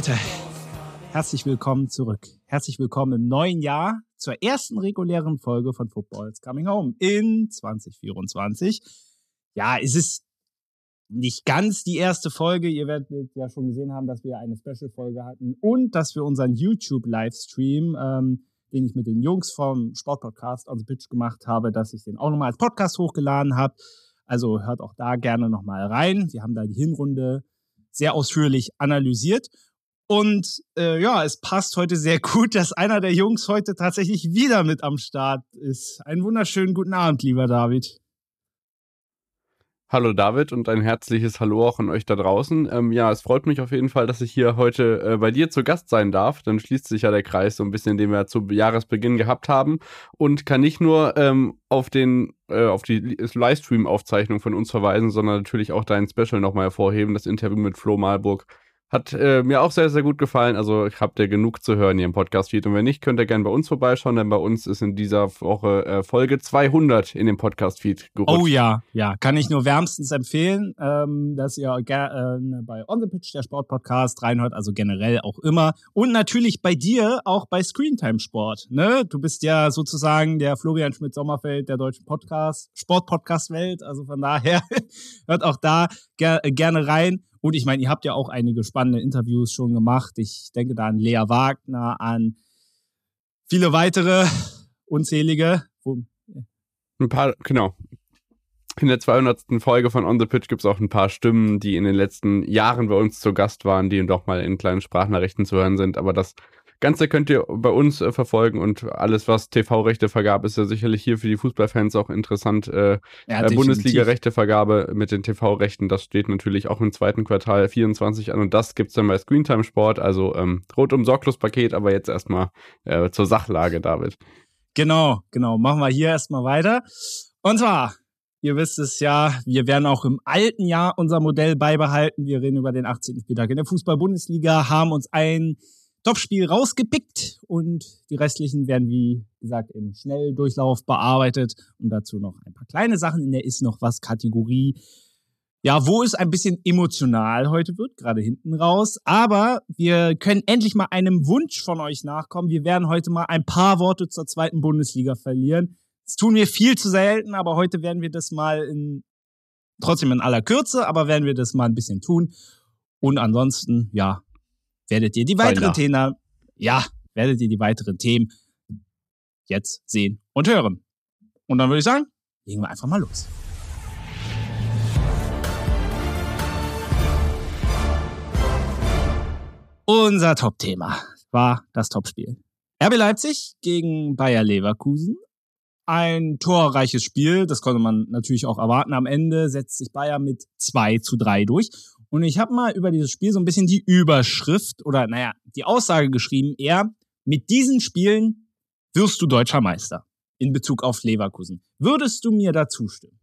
Leute, herzlich willkommen zurück. Herzlich willkommen im neuen Jahr zur ersten regulären Folge von Football's Coming Home in 2024. Ja, es ist nicht ganz die erste Folge. Ihr werdet ja schon gesehen haben, dass wir eine Special-Folge hatten und dass wir unseren YouTube-Livestream, ähm, den ich mit den Jungs vom Sportpodcast on the Pitch gemacht habe, dass ich den auch nochmal als Podcast hochgeladen habe. Also hört auch da gerne nochmal rein. Wir haben da die Hinrunde sehr ausführlich analysiert. Und äh, ja, es passt heute sehr gut, dass einer der Jungs heute tatsächlich wieder mit am Start ist. Einen wunderschönen guten Abend, lieber David. Hallo David und ein herzliches Hallo auch an euch da draußen. Ähm, ja, es freut mich auf jeden Fall, dass ich hier heute äh, bei dir zu Gast sein darf. Dann schließt sich ja der Kreis so ein bisschen, den wir zu Jahresbeginn gehabt haben und kann nicht nur ähm, auf den äh, auf die Livestream-Aufzeichnung von uns verweisen, sondern natürlich auch dein Special nochmal hervorheben, das Interview mit Flo Malburg hat äh, mir auch sehr, sehr gut gefallen. Also habt ihr genug zu hören hier im Podcast-Feed. Und wenn nicht, könnt ihr gerne bei uns vorbeischauen, denn bei uns ist in dieser Woche äh, Folge 200 in dem Podcast-Feed gerutscht. Oh ja, ja, kann ich nur wärmstens empfehlen, ähm, dass ihr äh, bei On The Pitch, der Sport-Podcast, reinhört, also generell auch immer. Und natürlich bei dir auch bei Screentime Sport. Ne? Du bist ja sozusagen der Florian Schmidt-Sommerfeld der deutschen Podcast, Sport-Podcast-Welt. Also von daher hört auch da ger gerne rein. Und ich meine, ihr habt ja auch einige spannende Interviews schon gemacht. Ich denke da an Lea Wagner, an viele weitere unzählige. Ein paar, genau. In der 200. Folge von On the Pitch gibt es auch ein paar Stimmen, die in den letzten Jahren bei uns zu Gast waren, die doch mal in kleinen Sprachnachrichten zu hören sind. Aber das Ganze könnt ihr bei uns äh, verfolgen und alles, was TV-Rechte vergab, ist ja sicherlich hier für die Fußballfans auch interessant. Äh, ja, äh, Bundesliga-Rechtevergabe mit den TV-Rechten, das steht natürlich auch im zweiten Quartal 24 an und das gibt's dann bei Screentime Sport, also ähm, rundum sorglos Paket, aber jetzt erstmal äh, zur Sachlage, David. Genau, genau. Machen wir hier erstmal weiter. Und zwar, Ihr wisst es ja, wir werden auch im alten Jahr unser Modell beibehalten. Wir reden über den 18. Spieltag in der Fußball-Bundesliga, haben uns ein Topspiel rausgepickt und die restlichen werden, wie gesagt, im Schnelldurchlauf bearbeitet und dazu noch ein paar kleine Sachen in der Ist noch was Kategorie. Ja, wo es ein bisschen emotional heute wird, gerade hinten raus. Aber wir können endlich mal einem Wunsch von euch nachkommen. Wir werden heute mal ein paar Worte zur zweiten Bundesliga verlieren. Das tun wir viel zu selten, aber heute werden wir das mal in, trotzdem in aller Kürze, aber werden wir das mal ein bisschen tun. Und ansonsten, ja, werdet ihr die weiteren Themen, ja, werdet ihr die weiteren Themen jetzt sehen und hören. Und dann würde ich sagen, legen wir einfach mal los. Unser Top-Thema war das Topspiel. RB Leipzig gegen Bayer Leverkusen. Ein torreiches Spiel, das konnte man natürlich auch erwarten. Am Ende setzt sich Bayer mit 2 zu 3 durch. Und ich habe mal über dieses Spiel so ein bisschen die Überschrift oder naja, die Aussage geschrieben, eher, mit diesen Spielen wirst du deutscher Meister in Bezug auf Leverkusen. Würdest du mir da zustimmen?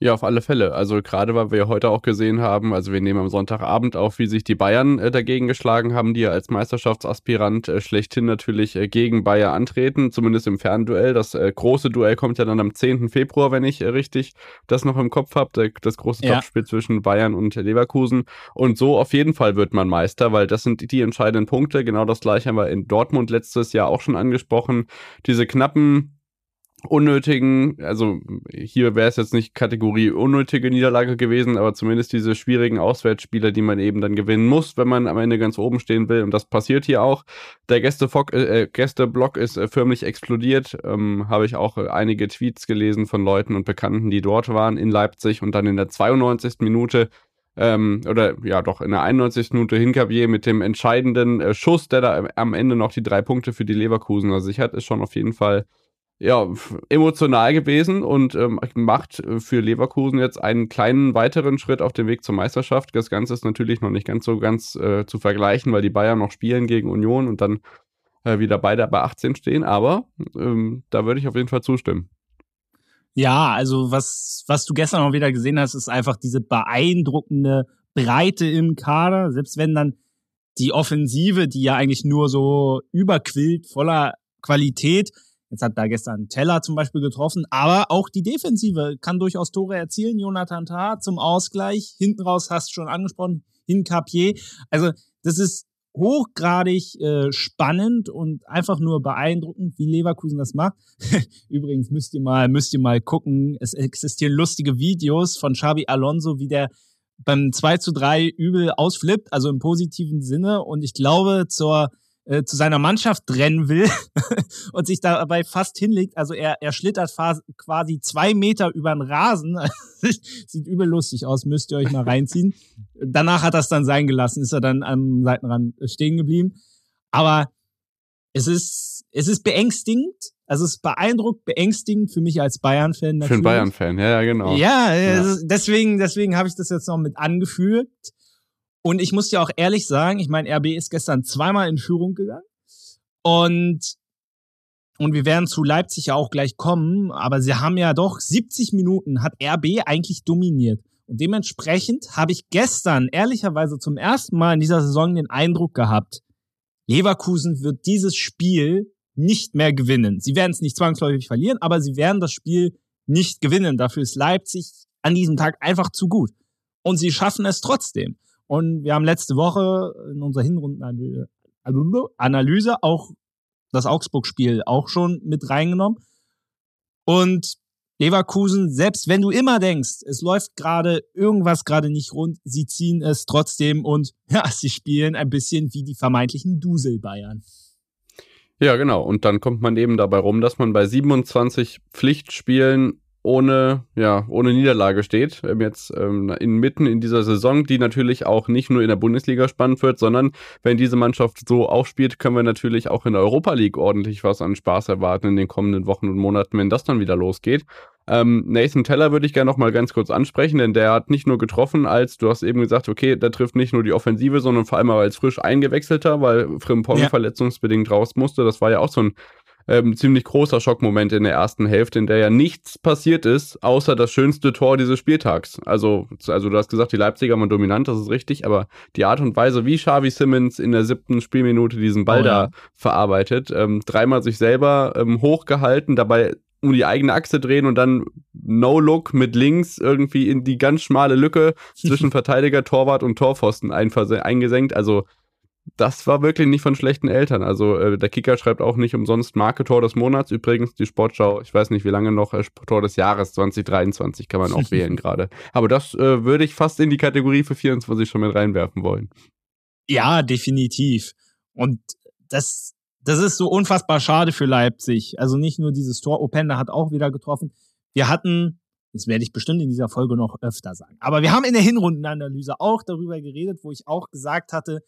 Ja, auf alle Fälle. Also gerade weil wir heute auch gesehen haben, also wir nehmen am Sonntagabend auf, wie sich die Bayern äh, dagegen geschlagen haben, die ja als Meisterschaftsaspirant äh, schlechthin natürlich äh, gegen Bayern antreten, zumindest im Fernduell. Das äh, große Duell kommt ja dann am 10. Februar, wenn ich äh, richtig das noch im Kopf habe, das große ja. Topspiel zwischen Bayern und Leverkusen. Und so auf jeden Fall wird man Meister, weil das sind die entscheidenden Punkte. Genau das gleiche haben wir in Dortmund letztes Jahr auch schon angesprochen. Diese knappen unnötigen, also hier wäre es jetzt nicht Kategorie unnötige Niederlage gewesen, aber zumindest diese schwierigen Auswärtsspiele, die man eben dann gewinnen muss, wenn man am Ende ganz oben stehen will. Und das passiert hier auch. Der Gästeblock äh, äh, Gästeblock ist äh, förmlich explodiert. Ähm, Habe ich auch äh, einige Tweets gelesen von Leuten und Bekannten, die dort waren in Leipzig und dann in der 92. Minute ähm, oder ja doch in der 91. Minute Hinkabier mit dem entscheidenden äh, Schuss, der da am Ende noch die drei Punkte für die Leverkusen sichert, ist schon auf jeden Fall ja, emotional gewesen und ähm, macht für Leverkusen jetzt einen kleinen weiteren Schritt auf dem Weg zur Meisterschaft. Das Ganze ist natürlich noch nicht ganz so ganz äh, zu vergleichen, weil die Bayern noch spielen gegen Union und dann äh, wieder beide bei 18 stehen, aber ähm, da würde ich auf jeden Fall zustimmen. Ja, also was, was du gestern auch wieder gesehen hast, ist einfach diese beeindruckende Breite im Kader. Selbst wenn dann die Offensive, die ja eigentlich nur so überquillt, voller Qualität, Jetzt hat da gestern Teller zum Beispiel getroffen, aber auch die Defensive kann durchaus Tore erzielen. Jonathan Tah zum Ausgleich. Hinten raus hast du schon angesprochen, Hinkapier. Also, das ist hochgradig äh, spannend und einfach nur beeindruckend, wie Leverkusen das macht. Übrigens müsst ihr mal, müsst ihr mal gucken. Es existieren lustige Videos von Xabi Alonso, wie der beim 2 zu 3 übel ausflippt, also im positiven Sinne. Und ich glaube, zur äh, zu seiner Mannschaft rennen will und sich dabei fast hinlegt. Also er, er schlittert quasi zwei Meter über den Rasen. Sieht übel lustig aus, müsst ihr euch mal reinziehen. Danach hat er es dann sein gelassen, ist er dann am Seitenrand stehen geblieben. Aber es ist, es ist beängstigend. Also es ist beeindruckt, beängstigend für mich als Bayern-Fan. Für einen Bayern-Fan, ja, ja, genau. Ja, ja. deswegen, deswegen habe ich das jetzt noch mit angeführt. Und ich muss dir auch ehrlich sagen, ich meine, RB ist gestern zweimal in Führung gegangen. Und, und wir werden zu Leipzig ja auch gleich kommen, aber sie haben ja doch 70 Minuten hat RB eigentlich dominiert. Und dementsprechend habe ich gestern ehrlicherweise zum ersten Mal in dieser Saison den Eindruck gehabt, Leverkusen wird dieses Spiel nicht mehr gewinnen. Sie werden es nicht zwangsläufig verlieren, aber sie werden das Spiel nicht gewinnen. Dafür ist Leipzig an diesem Tag einfach zu gut. Und sie schaffen es trotzdem. Und wir haben letzte Woche in unserer Hinrundenanalyse auch das Augsburg-Spiel auch schon mit reingenommen. Und Leverkusen, selbst wenn du immer denkst, es läuft gerade irgendwas gerade nicht rund, sie ziehen es trotzdem und ja, sie spielen ein bisschen wie die vermeintlichen Dusel-Bayern. Ja, genau. Und dann kommt man eben dabei rum, dass man bei 27 Pflichtspielen ohne, ja, ohne Niederlage steht. Ähm, jetzt ähm, inmitten in dieser Saison, die natürlich auch nicht nur in der Bundesliga spannend wird, sondern wenn diese Mannschaft so aufspielt, können wir natürlich auch in der Europa League ordentlich was an Spaß erwarten in den kommenden Wochen und Monaten, wenn das dann wieder losgeht. Ähm, Nathan Teller würde ich gerne noch mal ganz kurz ansprechen, denn der hat nicht nur getroffen, als du hast eben gesagt, okay, der trifft nicht nur die Offensive, sondern vor allem auch als frisch eingewechselter, weil Frimpong ja. verletzungsbedingt raus musste. Das war ja auch so ein ähm, ziemlich großer Schockmoment in der ersten Hälfte, in der ja nichts passiert ist, außer das schönste Tor dieses Spieltags. Also, also du hast gesagt, die Leipziger waren dominant, das ist richtig, aber die Art und Weise, wie Xavi Simmons in der siebten Spielminute diesen Ball oh, ja. da verarbeitet, ähm, dreimal sich selber ähm, hochgehalten, dabei um die eigene Achse drehen und dann No-Look mit links irgendwie in die ganz schmale Lücke zwischen Verteidiger, Torwart und Torpfosten eingesenkt. Also das war wirklich nicht von schlechten Eltern. Also äh, der Kicker schreibt auch nicht umsonst Marketor des Monats. Übrigens die Sportschau, ich weiß nicht wie lange noch, äh, Tor des Jahres 2023 kann man auch wählen gerade. Aber das äh, würde ich fast in die Kategorie für 24 schon mit reinwerfen wollen. Ja, definitiv. Und das, das ist so unfassbar schade für Leipzig. Also nicht nur dieses Tor, Openda hat auch wieder getroffen. Wir hatten, das werde ich bestimmt in dieser Folge noch öfter sagen, aber wir haben in der Hinrundenanalyse auch darüber geredet, wo ich auch gesagt hatte,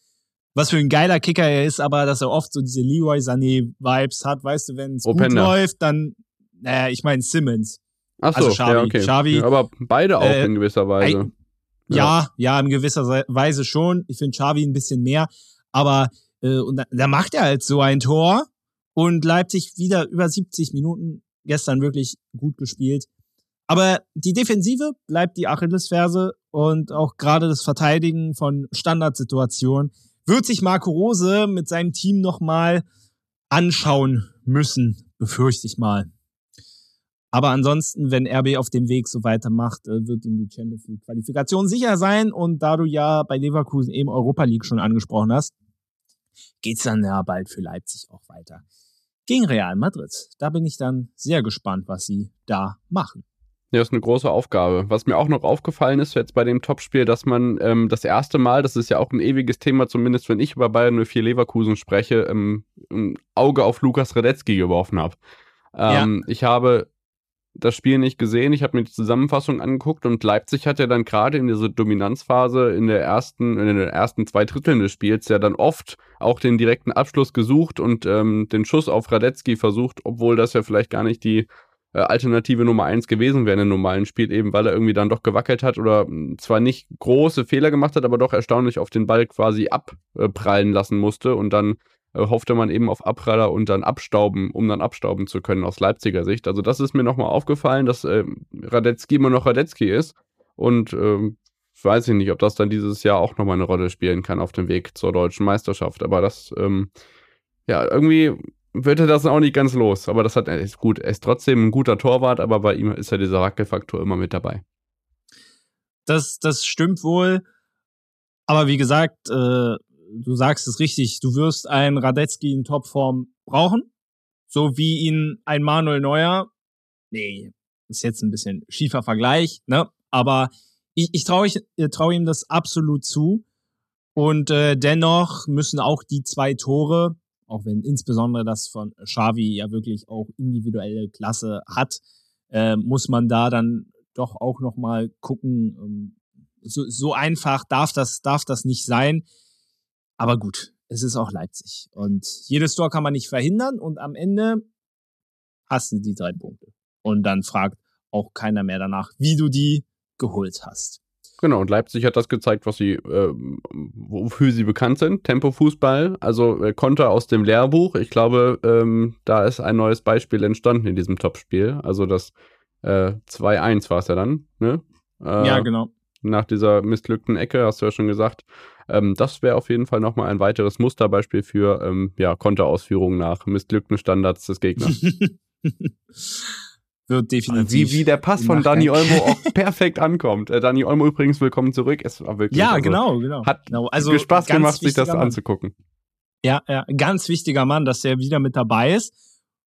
was für ein geiler Kicker er ist, aber dass er oft so diese Leroy Sané-Vibes hat, weißt du, wenn es gut läuft, dann, naja, ich meine Simmons. Ach so, also Xavi, ja, okay. Xavi, ja, aber beide auch äh, in gewisser Weise. Ein, ja. ja, ja, in gewisser Weise schon. Ich finde Xavi ein bisschen mehr, aber äh, und da, da macht er halt so ein Tor und Leipzig wieder über 70 Minuten gestern wirklich gut gespielt. Aber die Defensive bleibt die Achillesferse und auch gerade das Verteidigen von Standardsituationen wird sich Marco Rose mit seinem Team nochmal anschauen müssen, befürchte ich mal. Aber ansonsten, wenn RB auf dem Weg so weitermacht, äh, wird ihm die Champions League Qualifikation sicher sein. Und da du ja bei Leverkusen eben Europa League schon angesprochen hast, geht's dann ja bald für Leipzig auch weiter. Gegen Real Madrid. Da bin ich dann sehr gespannt, was sie da machen. Ja, ist eine große Aufgabe. Was mir auch noch aufgefallen ist jetzt bei dem Topspiel, dass man ähm, das erste Mal, das ist ja auch ein ewiges Thema, zumindest wenn ich über Bayern 04 Leverkusen spreche, ähm, ein Auge auf Lukas Radetzky geworfen habe. Ähm, ja. Ich habe das Spiel nicht gesehen, ich habe mir die Zusammenfassung angeguckt und Leipzig hat ja dann gerade in dieser Dominanzphase in der ersten, in den ersten zwei Dritteln des Spiels ja dann oft auch den direkten Abschluss gesucht und ähm, den Schuss auf Radetzky versucht, obwohl das ja vielleicht gar nicht die Alternative Nummer eins gewesen wäre in einem normalen Spiel, eben weil er irgendwie dann doch gewackelt hat oder hm, zwar nicht große Fehler gemacht hat, aber doch erstaunlich auf den Ball quasi abprallen lassen musste und dann äh, hoffte man eben auf Abpraller und dann abstauben, um dann abstauben zu können aus Leipziger Sicht. Also das ist mir nochmal aufgefallen, dass äh, Radetzky immer noch Radetzky ist und äh, weiß ich nicht, ob das dann dieses Jahr auch nochmal eine Rolle spielen kann auf dem Weg zur deutschen Meisterschaft, aber das ähm, ja, irgendwie wird er das auch nicht ganz los. Aber das hat, er ist gut. Er ist trotzdem ein guter Torwart, aber bei ihm ist ja dieser Wackelfaktor immer mit dabei. Das, das stimmt wohl. Aber wie gesagt, äh, du sagst es richtig, du wirst einen Radetzky in Topform brauchen, so wie ihn ein Manuel Neuer. Nee, ist jetzt ein bisschen schiefer Vergleich, ne? Aber ich, ich traue äh, trau ihm das absolut zu. Und äh, dennoch müssen auch die zwei Tore, auch wenn insbesondere das von Xavi ja wirklich auch individuelle Klasse hat, äh, muss man da dann doch auch noch mal gucken. Ähm, so, so einfach darf das darf das nicht sein. Aber gut, es ist auch Leipzig und jedes Tor kann man nicht verhindern und am Ende hast du die drei Punkte und dann fragt auch keiner mehr danach, wie du die geholt hast. Genau, und Leipzig hat das gezeigt, was sie, äh, wofür sie bekannt sind. Tempo-Fußball, also äh, Konter aus dem Lehrbuch. Ich glaube, ähm, da ist ein neues Beispiel entstanden in diesem Topspiel. Also das äh, 2-1 war es ja dann, ne? Äh, ja, genau. Nach dieser missglückten Ecke, hast du ja schon gesagt. Ähm, das wäre auf jeden Fall nochmal ein weiteres Musterbeispiel für ähm, ja, Konterausführungen nach missglückten Standards des Gegners. wird definitiv. Wie, wie der Pass von Dani Olmo auch perfekt ankommt. Äh, Dani Olmo übrigens, willkommen zurück. Es war wirklich. Ja, also, genau, genau. Hat genau. Also Spaß gemacht, sich das Mann. anzugucken. Ja, ja, ganz wichtiger Mann, dass er wieder mit dabei ist.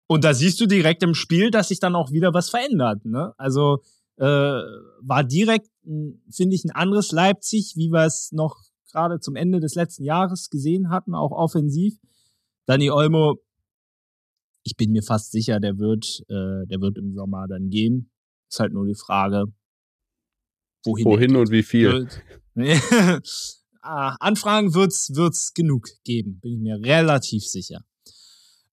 Und da siehst du direkt im Spiel, dass sich dann auch wieder was verändert. Ne? Also äh, war direkt, hm, finde ich, ein anderes Leipzig, wie wir es noch gerade zum Ende des letzten Jahres gesehen hatten, auch offensiv. Dani Olmo ich bin mir fast sicher, der wird, äh, der wird im Sommer dann gehen. Ist halt nur die Frage, wohin. Wohin und wie viel? ah, Anfragen wird's, wird's genug geben, bin ich mir relativ sicher.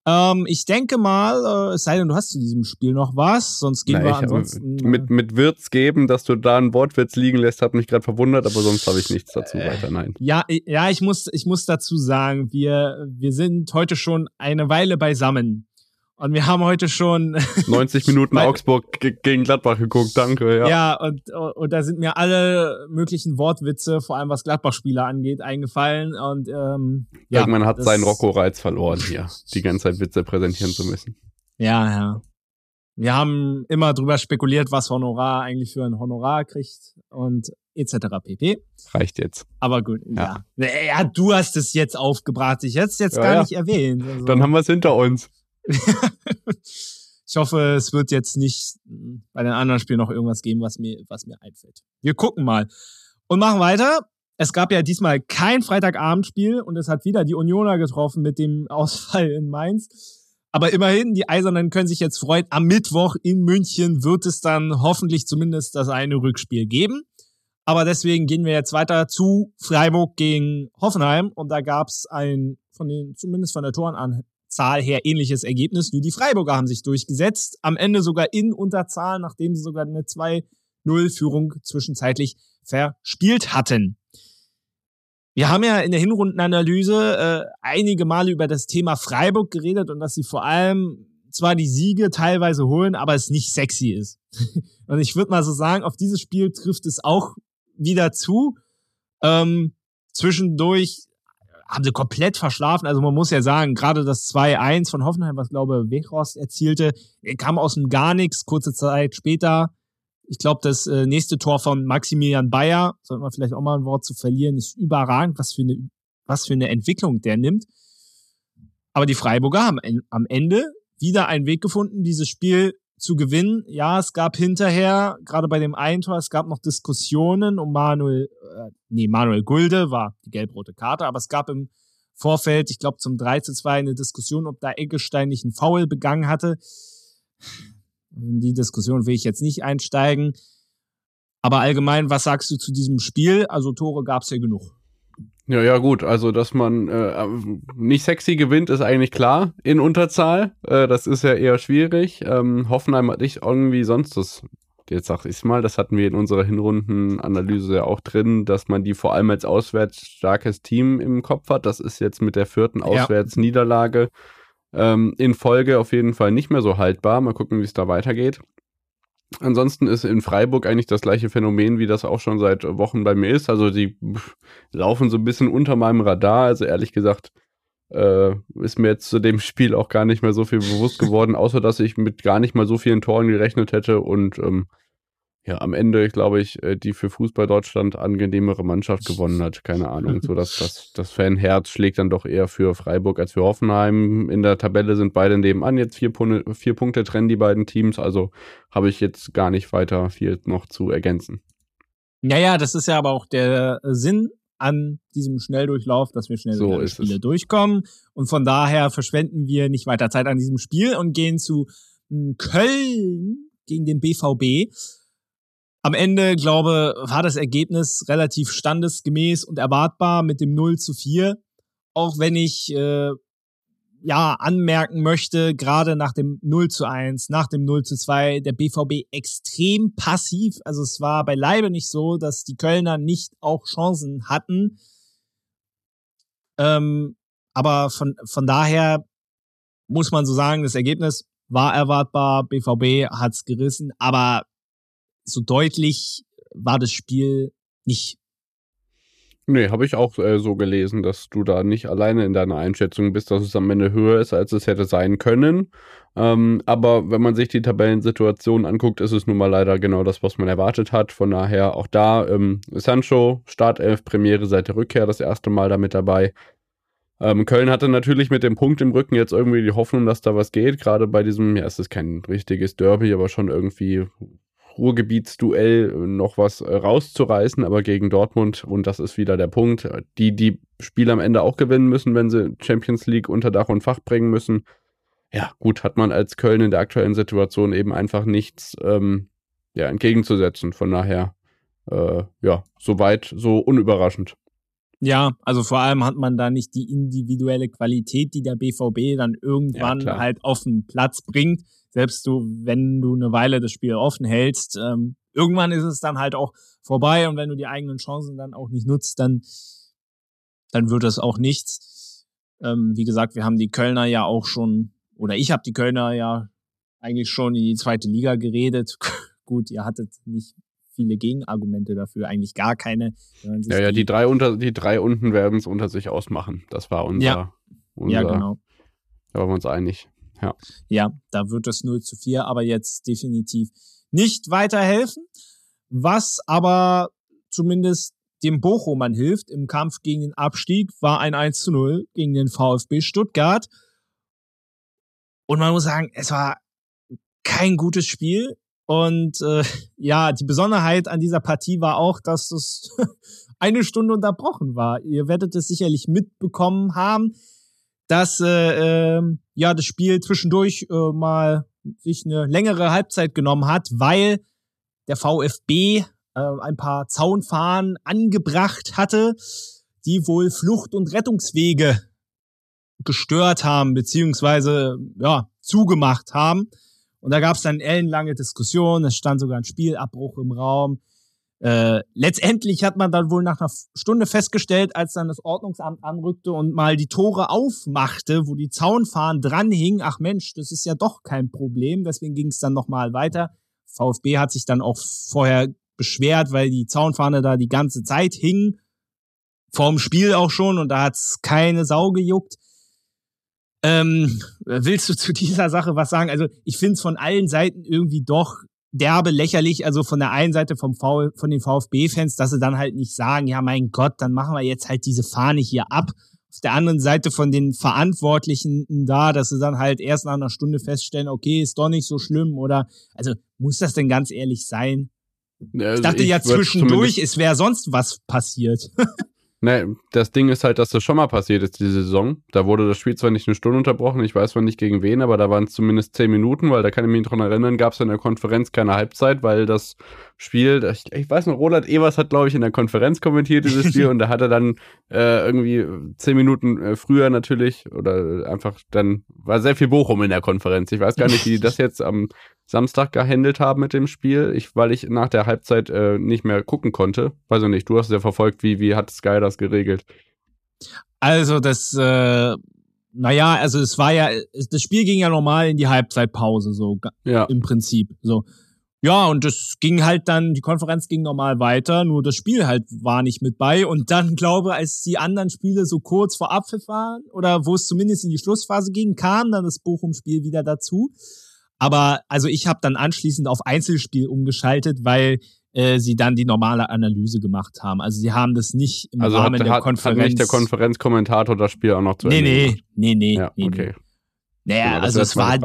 Ähm, ich denke mal, äh, es sei denn, du hast zu diesem Spiel noch was, sonst gehen Na, wir ansonsten. Äh, mit, mit Wirts geben, dass du da einen Wortwitz liegen lässt, hat mich gerade verwundert, aber sonst habe ich nichts dazu äh, weiter, nein. Ja, ja, ich muss, ich muss dazu sagen, wir, wir sind heute schon eine Weile beisammen. Und wir haben heute schon 90 Minuten Augsburg gegen Gladbach geguckt, danke. Ja, ja und, und da sind mir alle möglichen Wortwitze, vor allem was Gladbach-Spieler angeht, eingefallen. Und ähm, ja, irgendwann hat seinen Rocco-Reiz verloren, hier die ganze Zeit Witze präsentieren zu müssen. Ja, ja. Wir haben immer drüber spekuliert, was Honorar eigentlich für ein Honorar kriegt und etc. pp. Reicht jetzt. Aber gut, ja. Ja, ja du hast es jetzt aufgebracht. Ich hätte es jetzt ja, gar ja. nicht erwähnt. Also. Dann haben wir es hinter uns. ich hoffe, es wird jetzt nicht bei den anderen Spielen noch irgendwas geben, was mir, was mir einfällt. Wir gucken mal. Und machen weiter. Es gab ja diesmal kein Freitagabendspiel und es hat wieder die Unioner getroffen mit dem Ausfall in Mainz. Aber immerhin, die Eisernen können sich jetzt freuen. Am Mittwoch in München wird es dann hoffentlich zumindest das eine Rückspiel geben. Aber deswegen gehen wir jetzt weiter zu Freiburg gegen Hoffenheim. Und da gab es ein, von den, zumindest von der Toren Zahl her ähnliches Ergebnis. Nur die Freiburger haben sich durchgesetzt. Am Ende sogar in Unterzahl, nachdem sie sogar eine 2-0-Führung zwischenzeitlich verspielt hatten. Wir haben ja in der Hinrundenanalyse äh, einige Male über das Thema Freiburg geredet und dass sie vor allem zwar die Siege teilweise holen, aber es nicht sexy ist. und ich würde mal so sagen, auf dieses Spiel trifft es auch wieder zu. Ähm, zwischendurch haben sie komplett verschlafen. Also man muss ja sagen, gerade das 2-1 von Hoffenheim, was glaube Wechhorst erzielte, kam aus dem gar nichts. Kurze Zeit später, ich glaube, das äh, nächste Tor von Maximilian Bayer, sollte man vielleicht auch mal ein Wort zu verlieren, ist überragend, was für eine, was für eine Entwicklung der nimmt. Aber die Freiburger haben am Ende wieder einen Weg gefunden, dieses Spiel zu gewinnen. Ja, es gab hinterher, gerade bei dem einen Tor, es gab noch Diskussionen um Manuel, äh, nee, Manuel Gulde war die gelb-rote Karte, aber es gab im Vorfeld, ich glaube zum 3 zu 2 eine Diskussion, ob da Eggestein nicht einen Foul begangen hatte. In die Diskussion will ich jetzt nicht einsteigen. Aber allgemein, was sagst du zu diesem Spiel? Also Tore gab es ja genug. Ja, ja, gut. Also, dass man äh, nicht sexy gewinnt, ist eigentlich klar in Unterzahl. Äh, das ist ja eher schwierig. Ähm, Hoffenheim hat nicht irgendwie sonst das. Jetzt sag ich mal, das hatten wir in unserer Hinrundenanalyse ja auch drin, dass man die vor allem als auswärts starkes Team im Kopf hat. Das ist jetzt mit der vierten Auswärtsniederlage ähm, in Folge auf jeden Fall nicht mehr so haltbar. Mal gucken, wie es da weitergeht. Ansonsten ist in Freiburg eigentlich das gleiche Phänomen, wie das auch schon seit Wochen bei mir ist. Also die laufen so ein bisschen unter meinem Radar. Also ehrlich gesagt äh, ist mir jetzt zu dem Spiel auch gar nicht mehr so viel bewusst geworden, außer dass ich mit gar nicht mal so vielen Toren gerechnet hätte. Und ähm, ja, am Ende, glaube ich, äh, die für Fußball Deutschland angenehmere Mannschaft gewonnen hat. Keine Ahnung. So, dass das, das Fanherz schlägt dann doch eher für Freiburg als für Hoffenheim. In der Tabelle sind beide nebenan jetzt vier, Punkte, vier Punkte trennen die beiden Teams. Also habe ich jetzt gar nicht weiter viel noch zu ergänzen. Naja, das ist ja aber auch der Sinn an diesem Schnelldurchlauf, dass wir schnell so Spiele es. durchkommen. Und von daher verschwenden wir nicht weiter Zeit an diesem Spiel und gehen zu hm, Köln gegen den BVB. Am Ende, glaube, war das Ergebnis relativ standesgemäß und erwartbar mit dem 0 zu 4. Auch wenn ich äh, ja anmerken möchte, gerade nach dem 0 zu 1, nach dem 0 zu 2, der BVB extrem passiv. Also es war beileibe nicht so, dass die Kölner nicht auch Chancen hatten. Ähm, aber von, von daher muss man so sagen, das Ergebnis war erwartbar. BVB hat's gerissen, aber so deutlich war das Spiel nicht. Nee, habe ich auch äh, so gelesen, dass du da nicht alleine in deiner Einschätzung bist, dass es am Ende höher ist, als es hätte sein können. Ähm, aber wenn man sich die Tabellensituation anguckt, ist es nun mal leider genau das, was man erwartet hat. Von daher auch da ähm, Sancho, Startelf, Premiere seit der Rückkehr, das erste Mal damit dabei. Ähm, Köln hatte natürlich mit dem Punkt im Rücken jetzt irgendwie die Hoffnung, dass da was geht. Gerade bei diesem, ja, es ist kein richtiges Derby, aber schon irgendwie Ruhrgebietsduell noch was äh, rauszureißen, aber gegen Dortmund, und das ist wieder der Punkt, die die Spiele am Ende auch gewinnen müssen, wenn sie Champions League unter Dach und Fach bringen müssen. Ja, gut, hat man als Köln in der aktuellen Situation eben einfach nichts ähm, ja, entgegenzusetzen. Von daher, äh, ja, soweit, so unüberraschend. Ja, also vor allem hat man da nicht die individuelle Qualität, die der BVB dann irgendwann ja, halt auf den Platz bringt selbst du, wenn du eine Weile das Spiel offen hältst, ähm, irgendwann ist es dann halt auch vorbei und wenn du die eigenen Chancen dann auch nicht nutzt, dann, dann wird es auch nichts. Ähm, wie gesagt, wir haben die Kölner ja auch schon, oder ich habe die Kölner ja eigentlich schon in die zweite Liga geredet. Gut, ihr hattet nicht viele Gegenargumente dafür, eigentlich gar keine. Ja, ja, die drei unter, die drei unten werden es unter sich ausmachen. Das war unser, ja. unser ja, genau. Da waren wir uns einig. Ja. ja, da wird das 0 zu 4 aber jetzt definitiv nicht weiterhelfen. Was aber zumindest dem Bochumern hilft im Kampf gegen den Abstieg, war ein 1 zu 0 gegen den VfB Stuttgart. Und man muss sagen, es war kein gutes Spiel. Und äh, ja, die Besonderheit an dieser Partie war auch, dass es eine Stunde unterbrochen war. Ihr werdet es sicherlich mitbekommen haben dass äh, äh, ja das Spiel zwischendurch äh, mal sich eine längere Halbzeit genommen hat, weil der VfB äh, ein paar Zaunfahnen angebracht hatte, die wohl Flucht- und Rettungswege gestört haben, beziehungsweise ja, zugemacht haben. Und da gab es dann ellenlange Diskussionen, es stand sogar ein Spielabbruch im Raum. Äh, letztendlich hat man dann wohl nach einer Stunde festgestellt, als dann das Ordnungsamt anrückte und mal die Tore aufmachte, wo die Zaunfahnen dranhingen, ach Mensch, das ist ja doch kein Problem. Deswegen ging es dann nochmal weiter. VfB hat sich dann auch vorher beschwert, weil die Zaunfahne da die ganze Zeit hing. Vorm Spiel auch schon und da hat's keine Sau gejuckt. Ähm, willst du zu dieser Sache was sagen? Also ich finde es von allen Seiten irgendwie doch derbe lächerlich, also von der einen Seite vom v, von den VfB-Fans, dass sie dann halt nicht sagen, ja mein Gott, dann machen wir jetzt halt diese Fahne hier ab. Auf der anderen Seite von den Verantwortlichen da, dass sie dann halt erst nach einer Stunde feststellen, okay, ist doch nicht so schlimm oder, also muss das denn ganz ehrlich sein? Also ich dachte ich ja zwischendurch, es wäre sonst was passiert. Ne, das Ding ist halt, dass das schon mal passiert ist diese Saison. Da wurde das Spiel zwar nicht eine Stunde unterbrochen, ich weiß zwar nicht gegen wen, aber da waren es zumindest zehn Minuten, weil da kann ich mich dran erinnern, gab es in der Konferenz keine Halbzeit, weil das Spiel, ich, ich weiß noch, Roland Evers hat, glaube ich, in der Konferenz kommentiert dieses Spiel und da hat er dann äh, irgendwie zehn Minuten äh, früher natürlich oder einfach dann war sehr viel Bochum in der Konferenz. Ich weiß gar nicht, wie die das jetzt am Samstag gehandelt haben mit dem Spiel, ich, weil ich nach der Halbzeit äh, nicht mehr gucken konnte. Weiß ich nicht, du hast es ja verfolgt, wie, wie hat Sky das geregelt? Also das, äh, naja, also es war ja, das Spiel ging ja normal in die Halbzeitpause, so ja. im Prinzip. So. Ja, und das ging halt dann, die Konferenz ging normal weiter, nur das Spiel halt war nicht mit bei. Und dann, glaube als die anderen Spiele so kurz vor Abpfiff waren, oder wo es zumindest in die Schlussphase ging, kam dann das Bochum-Spiel wieder dazu. Aber also ich habe dann anschließend auf Einzelspiel umgeschaltet, weil äh, sie dann die normale Analyse gemacht haben. Also sie haben das nicht im also Rahmen hat, der hat, Konferenz. Hat nicht der Konferenzkommentator das Spiel auch noch zu nee, Ende nee, gemacht? Nee, nee, ja, nee. Okay. Naja, ja, also es war.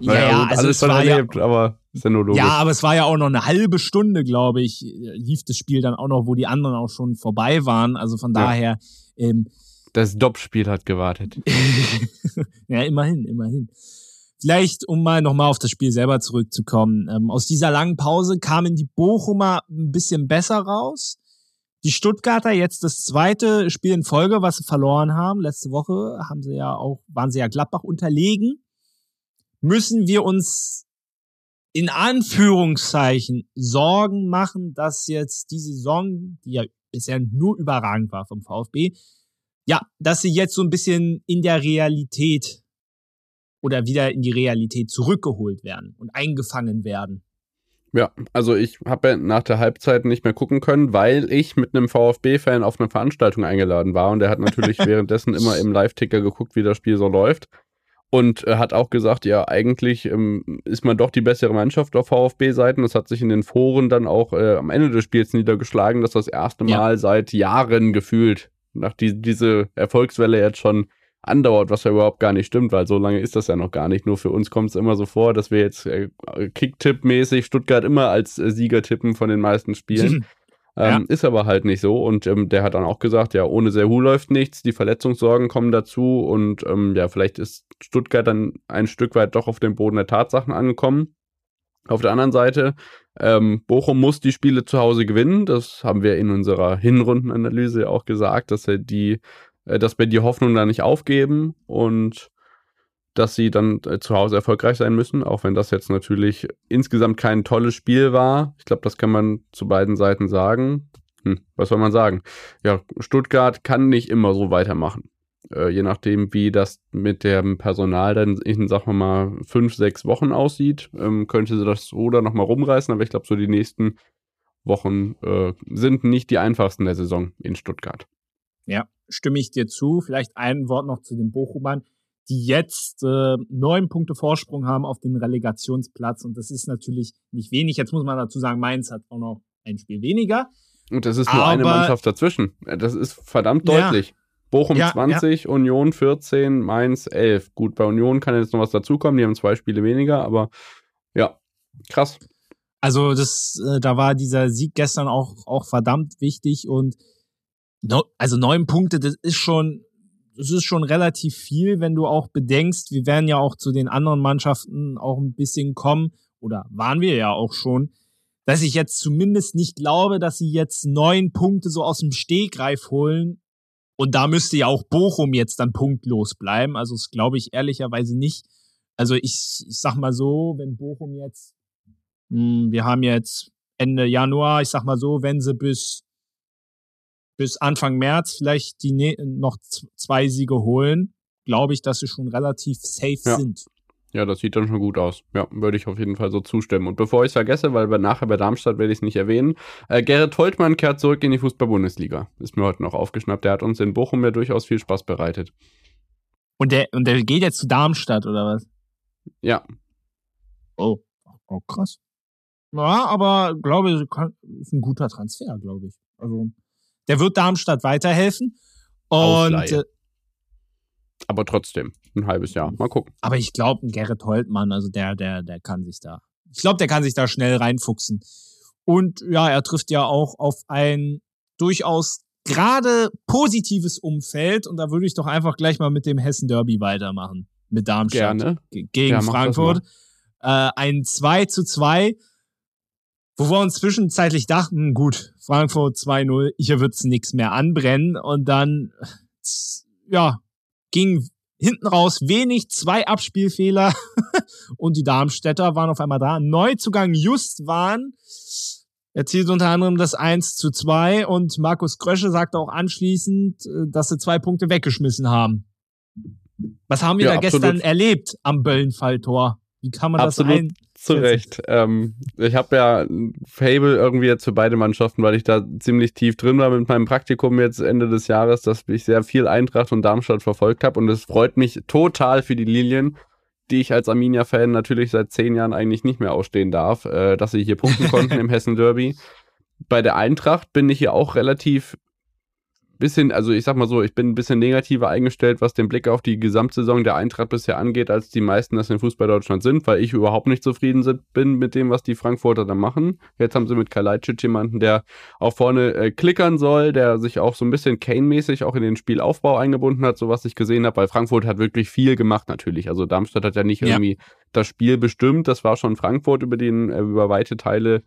Ja, naja, ja, also alles schon erlebt, ja, aber ist ja nur logisch. Ja, aber es war ja auch noch eine halbe Stunde, glaube ich, lief das Spiel dann auch noch, wo die anderen auch schon vorbei waren. Also von daher. Ähm, das Dopp-Spiel hat gewartet. ja, immerhin, immerhin. Vielleicht, um mal nochmal auf das Spiel selber zurückzukommen. Ähm, aus dieser langen Pause kamen die Bochumer ein bisschen besser raus. Die Stuttgarter jetzt das zweite Spiel in Folge, was sie verloren haben. Letzte Woche haben sie ja auch, waren sie ja Gladbach unterlegen. Müssen wir uns in Anführungszeichen Sorgen machen, dass jetzt die Saison, die ja bisher nur überragend war vom VfB, ja, dass sie jetzt so ein bisschen in der Realität oder wieder in die Realität zurückgeholt werden und eingefangen werden. Ja, also ich habe ja nach der Halbzeit nicht mehr gucken können, weil ich mit einem VfB-Fan auf eine Veranstaltung eingeladen war und der hat natürlich währenddessen immer im Live-Ticker geguckt, wie das Spiel so läuft und äh, hat auch gesagt, ja, eigentlich ähm, ist man doch die bessere Mannschaft auf VfB-Seiten. Das hat sich in den Foren dann auch äh, am Ende des Spiels niedergeschlagen, dass das erste Mal ja. seit Jahren gefühlt nach die, diese Erfolgswelle jetzt schon andauert, was ja überhaupt gar nicht stimmt, weil so lange ist das ja noch gar nicht. Nur für uns kommt es immer so vor, dass wir jetzt äh, Kicktipp-mäßig Stuttgart immer als äh, Sieger tippen von den meisten Spielen. Ähm, ja. Ist aber halt nicht so. Und ähm, der hat dann auch gesagt, ja, ohne Serhu läuft nichts, die Verletzungssorgen kommen dazu und ähm, ja, vielleicht ist Stuttgart dann ein Stück weit doch auf dem Boden der Tatsachen angekommen. Auf der anderen Seite, ähm, Bochum muss die Spiele zu Hause gewinnen. Das haben wir in unserer Hinrundenanalyse auch gesagt, dass er die äh, dass wir die Hoffnung da nicht aufgeben und dass sie dann äh, zu Hause erfolgreich sein müssen, auch wenn das jetzt natürlich insgesamt kein tolles Spiel war. Ich glaube, das kann man zu beiden Seiten sagen. Hm, was soll man sagen? Ja, Stuttgart kann nicht immer so weitermachen. Äh, je nachdem, wie das mit dem Personal dann in, sagen wir mal, fünf, sechs Wochen aussieht, ähm, könnte sie das Ruder nochmal rumreißen. Aber ich glaube, so die nächsten Wochen äh, sind nicht die einfachsten der Saison in Stuttgart. Ja, stimme ich dir zu. Vielleicht ein Wort noch zu den Bochumern, die jetzt äh, neun Punkte Vorsprung haben auf den Relegationsplatz. Und das ist natürlich nicht wenig. Jetzt muss man dazu sagen, Mainz hat auch noch ein Spiel weniger. Und das ist nur Aber, eine Mannschaft dazwischen. Das ist verdammt deutlich. Ja. Bochum ja, 20, ja. Union 14, Mainz 11. Gut, bei Union kann jetzt noch was dazukommen. Die haben zwei Spiele weniger, aber ja, krass. Also das, äh, da war dieser Sieg gestern auch, auch verdammt wichtig und No, also neun Punkte, das ist schon, das ist schon relativ viel, wenn du auch bedenkst, wir werden ja auch zu den anderen Mannschaften auch ein bisschen kommen, oder waren wir ja auch schon, dass ich jetzt zumindest nicht glaube, dass sie jetzt neun Punkte so aus dem Stegreif holen. Und da müsste ja auch Bochum jetzt dann punktlos bleiben. Also das glaube ich ehrlicherweise nicht. Also ich, ich sag mal so, wenn Bochum jetzt, mh, hm, wir haben jetzt Ende Januar, ich sag mal so, wenn sie bis bis Anfang März vielleicht die ne noch zwei Siege holen, glaube ich, dass sie schon relativ safe ja. sind. Ja, das sieht dann schon gut aus. Ja, würde ich auf jeden Fall so zustimmen. Und bevor ich es vergesse, weil nachher bei Darmstadt werde ich es nicht erwähnen, äh, Gerrit Holtmann kehrt zurück in die Fußball-Bundesliga. Ist mir heute noch aufgeschnappt. Der hat uns in Bochum ja durchaus viel Spaß bereitet. Und der, und der geht jetzt zu Darmstadt, oder was? Ja. Oh, oh krass. Ja, aber glaube ich, ist ein guter Transfer, glaube ich. Also der wird Darmstadt weiterhelfen. Und äh, aber trotzdem, ein halbes Jahr. Mal gucken. Aber ich glaube, ein Gerrit Holtmann, also der, der, der kann sich da. Ich glaube, der kann sich da schnell reinfuchsen. Und ja, er trifft ja auch auf ein durchaus gerade positives Umfeld. Und da würde ich doch einfach gleich mal mit dem Hessen Derby weitermachen. Mit Darmstadt Gerne. gegen ja, Frankfurt. Äh, ein 2 zu 2 wo wir uns zwischenzeitlich dachten, gut, Frankfurt 2-0, hier wird's nichts mehr anbrennen. Und dann, ja, ging hinten raus wenig, zwei Abspielfehler und die Darmstädter waren auf einmal da. Neuzugang Just waren, erzielt unter anderem das 1 zu 2 und Markus Krösche sagte auch anschließend, äh, dass sie zwei Punkte weggeschmissen haben. Was haben wir ja, da absolut. gestern erlebt am Böllenfalltor? Wie kann man absolut. das ein zu Recht. Ähm, ich habe ja ein Fable irgendwie jetzt für beide Mannschaften, weil ich da ziemlich tief drin war mit meinem Praktikum jetzt Ende des Jahres, dass ich sehr viel Eintracht und Darmstadt verfolgt habe und es freut mich total für die Lilien. die ich als Arminia-Fan natürlich seit zehn Jahren eigentlich nicht mehr ausstehen darf, äh, dass sie hier punkten konnten im Hessen-Derby. Bei der Eintracht bin ich hier auch relativ bisschen, also ich sag mal so, ich bin ein bisschen negativer eingestellt, was den Blick auf die Gesamtsaison der Eintracht bisher angeht, als die meisten das in Fußball Deutschland sind, weil ich überhaupt nicht zufrieden bin mit dem, was die Frankfurter da machen. Jetzt haben sie mit Kalajdzic jemanden, der auch vorne äh, klickern soll, der sich auch so ein bisschen Kane-mäßig auch in den Spielaufbau eingebunden hat, so was ich gesehen habe, weil Frankfurt hat wirklich viel gemacht natürlich. Also Darmstadt hat ja nicht ja. irgendwie das Spiel bestimmt, das war schon Frankfurt über den äh, über weite Teile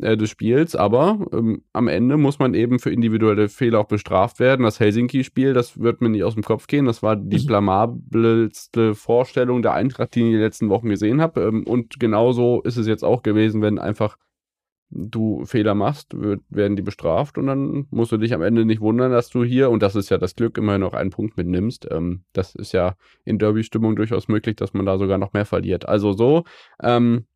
äh, des Spiels, aber ähm, am Ende muss man eben für individuelle Fehler auch bestraft werden. Das Helsinki-Spiel, das wird mir nicht aus dem Kopf gehen. Das war die mhm. blamabelste Vorstellung der Eintracht, die ich in den letzten Wochen gesehen habe. Ähm, und genauso ist es jetzt auch gewesen, wenn einfach du Fehler machst, wird, werden die bestraft und dann musst du dich am Ende nicht wundern, dass du hier, und das ist ja das Glück, immerhin noch einen Punkt mitnimmst. Ähm, das ist ja in Derby-Stimmung durchaus möglich, dass man da sogar noch mehr verliert. Also so, ähm,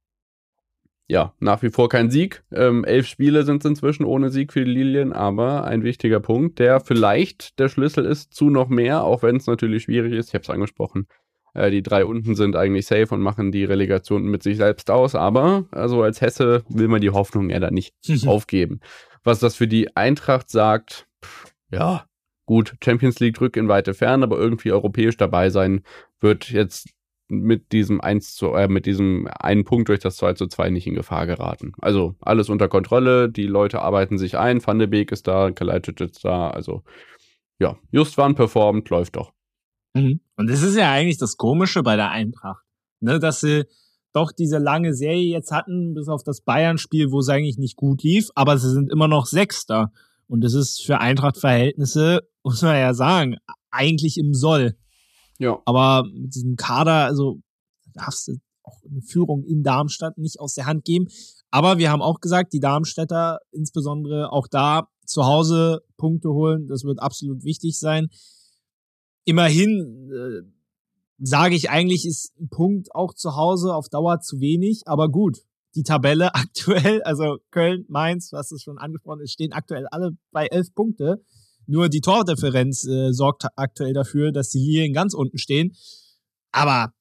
ja, nach wie vor kein Sieg. Ähm, elf Spiele sind es inzwischen ohne Sieg für die Lilien, aber ein wichtiger Punkt, der vielleicht der Schlüssel ist zu noch mehr, auch wenn es natürlich schwierig ist. Ich habe es angesprochen. Äh, die drei unten sind eigentlich safe und machen die Relegation mit sich selbst aus, aber also als Hesse will man die Hoffnung ja da nicht aufgeben. Was das für die Eintracht sagt, pff, ja, gut, Champions League drückt in weite Ferne, aber irgendwie europäisch dabei sein wird jetzt mit diesem 1 zu, äh, mit diesem einen Punkt durch das 2 zu 2 nicht in Gefahr geraten. Also alles unter Kontrolle, die Leute arbeiten sich ein, Van de Beek ist da, Kalajdzic ist da, also ja, just waren performt, läuft doch. Mhm. Und das ist ja eigentlich das Komische bei der Eintracht, ne, dass sie doch diese lange Serie jetzt hatten, bis auf das Bayern-Spiel, wo es eigentlich nicht gut lief, aber sie sind immer noch Sechster. Und das ist für Eintracht-Verhältnisse, muss man ja sagen, eigentlich im Soll. Ja. Aber mit diesem Kader, also darfst du auch eine Führung in Darmstadt nicht aus der Hand geben. Aber wir haben auch gesagt, die Darmstädter, insbesondere auch da zu Hause Punkte holen, das wird absolut wichtig sein. Immerhin äh, sage ich eigentlich, ist ein Punkt auch zu Hause auf Dauer zu wenig, aber gut. Die Tabelle aktuell, also Köln, Mainz, was ist schon angesprochen ist, stehen aktuell alle bei elf Punkte. Nur die Tordifferenz äh, sorgt aktuell dafür, dass die Lilien ganz unten stehen. Aber,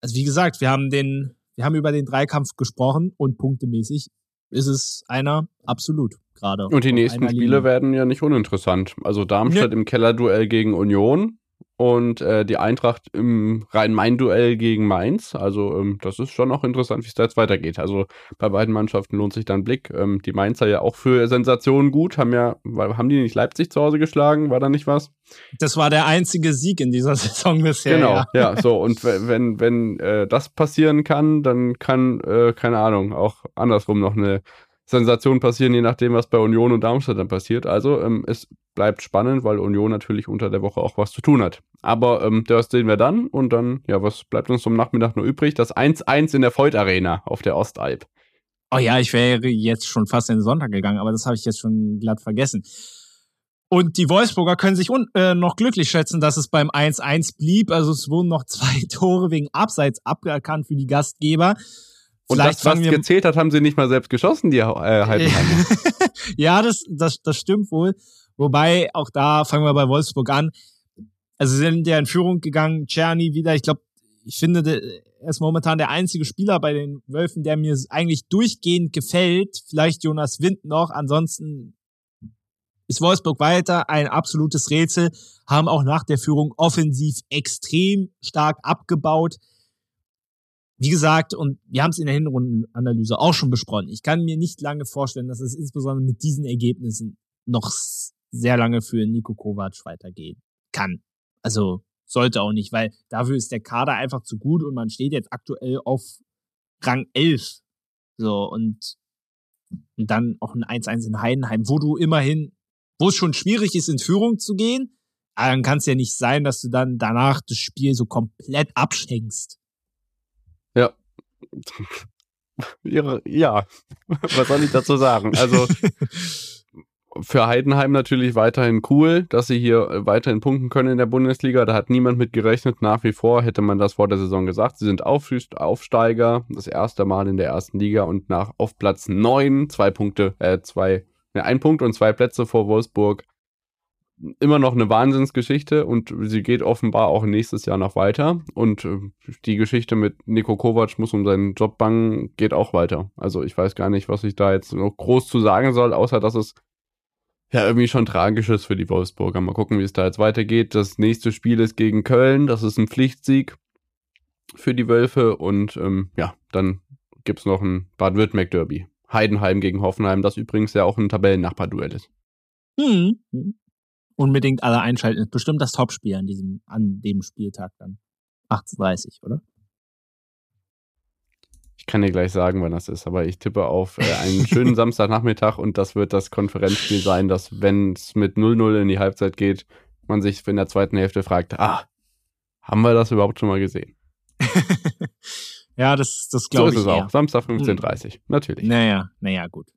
also wie gesagt, wir haben den, wir haben über den Dreikampf gesprochen und punktemäßig ist es einer absolut gerade. Und die nächsten Spiele werden ja nicht uninteressant. Also Darmstadt nee. im Kellerduell gegen Union, und äh, die Eintracht im Rhein-Main-Duell gegen Mainz. Also ähm, das ist schon auch interessant, wie es da jetzt weitergeht. Also bei beiden Mannschaften lohnt sich da ein Blick. Ähm, die Mainzer ja auch für Sensationen gut, haben ja, haben die nicht Leipzig zu Hause geschlagen? War da nicht was? Das war der einzige Sieg in dieser Saison bisher. Genau, ja, ja so. Und wenn, wenn äh, das passieren kann, dann kann, äh, keine Ahnung, auch andersrum noch eine Sensationen passieren, je nachdem, was bei Union und Darmstadt dann passiert. Also ähm, es bleibt spannend, weil Union natürlich unter der Woche auch was zu tun hat. Aber ähm, das sehen wir dann und dann, ja, was bleibt uns zum Nachmittag nur übrig? Das 1-1 in der Voigt Arena auf der Ostalb. Oh ja, ich wäre jetzt schon fast in den Sonntag gegangen, aber das habe ich jetzt schon glatt vergessen. Und die Wolfsburger können sich äh, noch glücklich schätzen, dass es beim 1-1 blieb. Also es wurden noch zwei Tore wegen Abseits aberkannt für die Gastgeber. Und Vielleicht das, was gezählt hat, haben sie nicht mal selbst geschossen, die äh, Heidenheimer. ja, das, das, das stimmt wohl. Wobei, auch da fangen wir bei Wolfsburg an. Also sie sind ja in Führung gegangen, Czerny wieder. Ich glaube, ich finde, er ist momentan der einzige Spieler bei den Wölfen, der mir eigentlich durchgehend gefällt. Vielleicht Jonas Wind noch. Ansonsten ist Wolfsburg weiter ein absolutes Rätsel. Haben auch nach der Führung offensiv extrem stark abgebaut wie gesagt, und wir haben es in der Hinrundenanalyse auch schon besprochen, ich kann mir nicht lange vorstellen, dass es insbesondere mit diesen Ergebnissen noch sehr lange für Nico Kovac weitergehen kann. Also sollte auch nicht, weil dafür ist der Kader einfach zu gut und man steht jetzt aktuell auf Rang 11. So, und, und dann auch ein 1-1 in Heidenheim, wo du immerhin, wo es schon schwierig ist, in Führung zu gehen, aber dann kann es ja nicht sein, dass du dann danach das Spiel so komplett abschenkst. Ja. ja, was soll ich dazu sagen? Also für Heidenheim natürlich weiterhin cool, dass sie hier weiterhin punkten können in der Bundesliga. Da hat niemand mit gerechnet. Nach wie vor hätte man das vor der Saison gesagt. Sie sind Aufsteiger, das erste Mal in der ersten Liga und nach auf Platz 9, zwei Punkte, äh, zwei, ne, ein Punkt und zwei Plätze vor Wolfsburg. Immer noch eine Wahnsinnsgeschichte und sie geht offenbar auch nächstes Jahr noch weiter. Und äh, die Geschichte mit Nico Kovac muss um seinen Job bangen, geht auch weiter. Also ich weiß gar nicht, was ich da jetzt noch groß zu sagen soll, außer dass es ja irgendwie schon tragisch ist für die Wolfsburger. Mal gucken, wie es da jetzt weitergeht. Das nächste Spiel ist gegen Köln. Das ist ein Pflichtsieg für die Wölfe. Und ähm, ja, dann gibt es noch ein Bad-Württemberg-Derby. Heidenheim gegen Hoffenheim, das übrigens ja auch ein Tabellennachbar-Duell ist. Hm. Unbedingt alle einschalten. Ist bestimmt das Topspiel an diesem, an dem Spieltag dann. 18.30, oder? Ich kann dir gleich sagen, wann das ist, aber ich tippe auf äh, einen schönen Samstagnachmittag und das wird das Konferenzspiel sein, dass, wenn es mit 0-0 in die Halbzeit geht, man sich in der zweiten Hälfte fragt, ah, haben wir das überhaupt schon mal gesehen? ja, das, das glaube ich. So ist es auch. Samstag 15.30 Uhr, natürlich. Naja, naja, gut.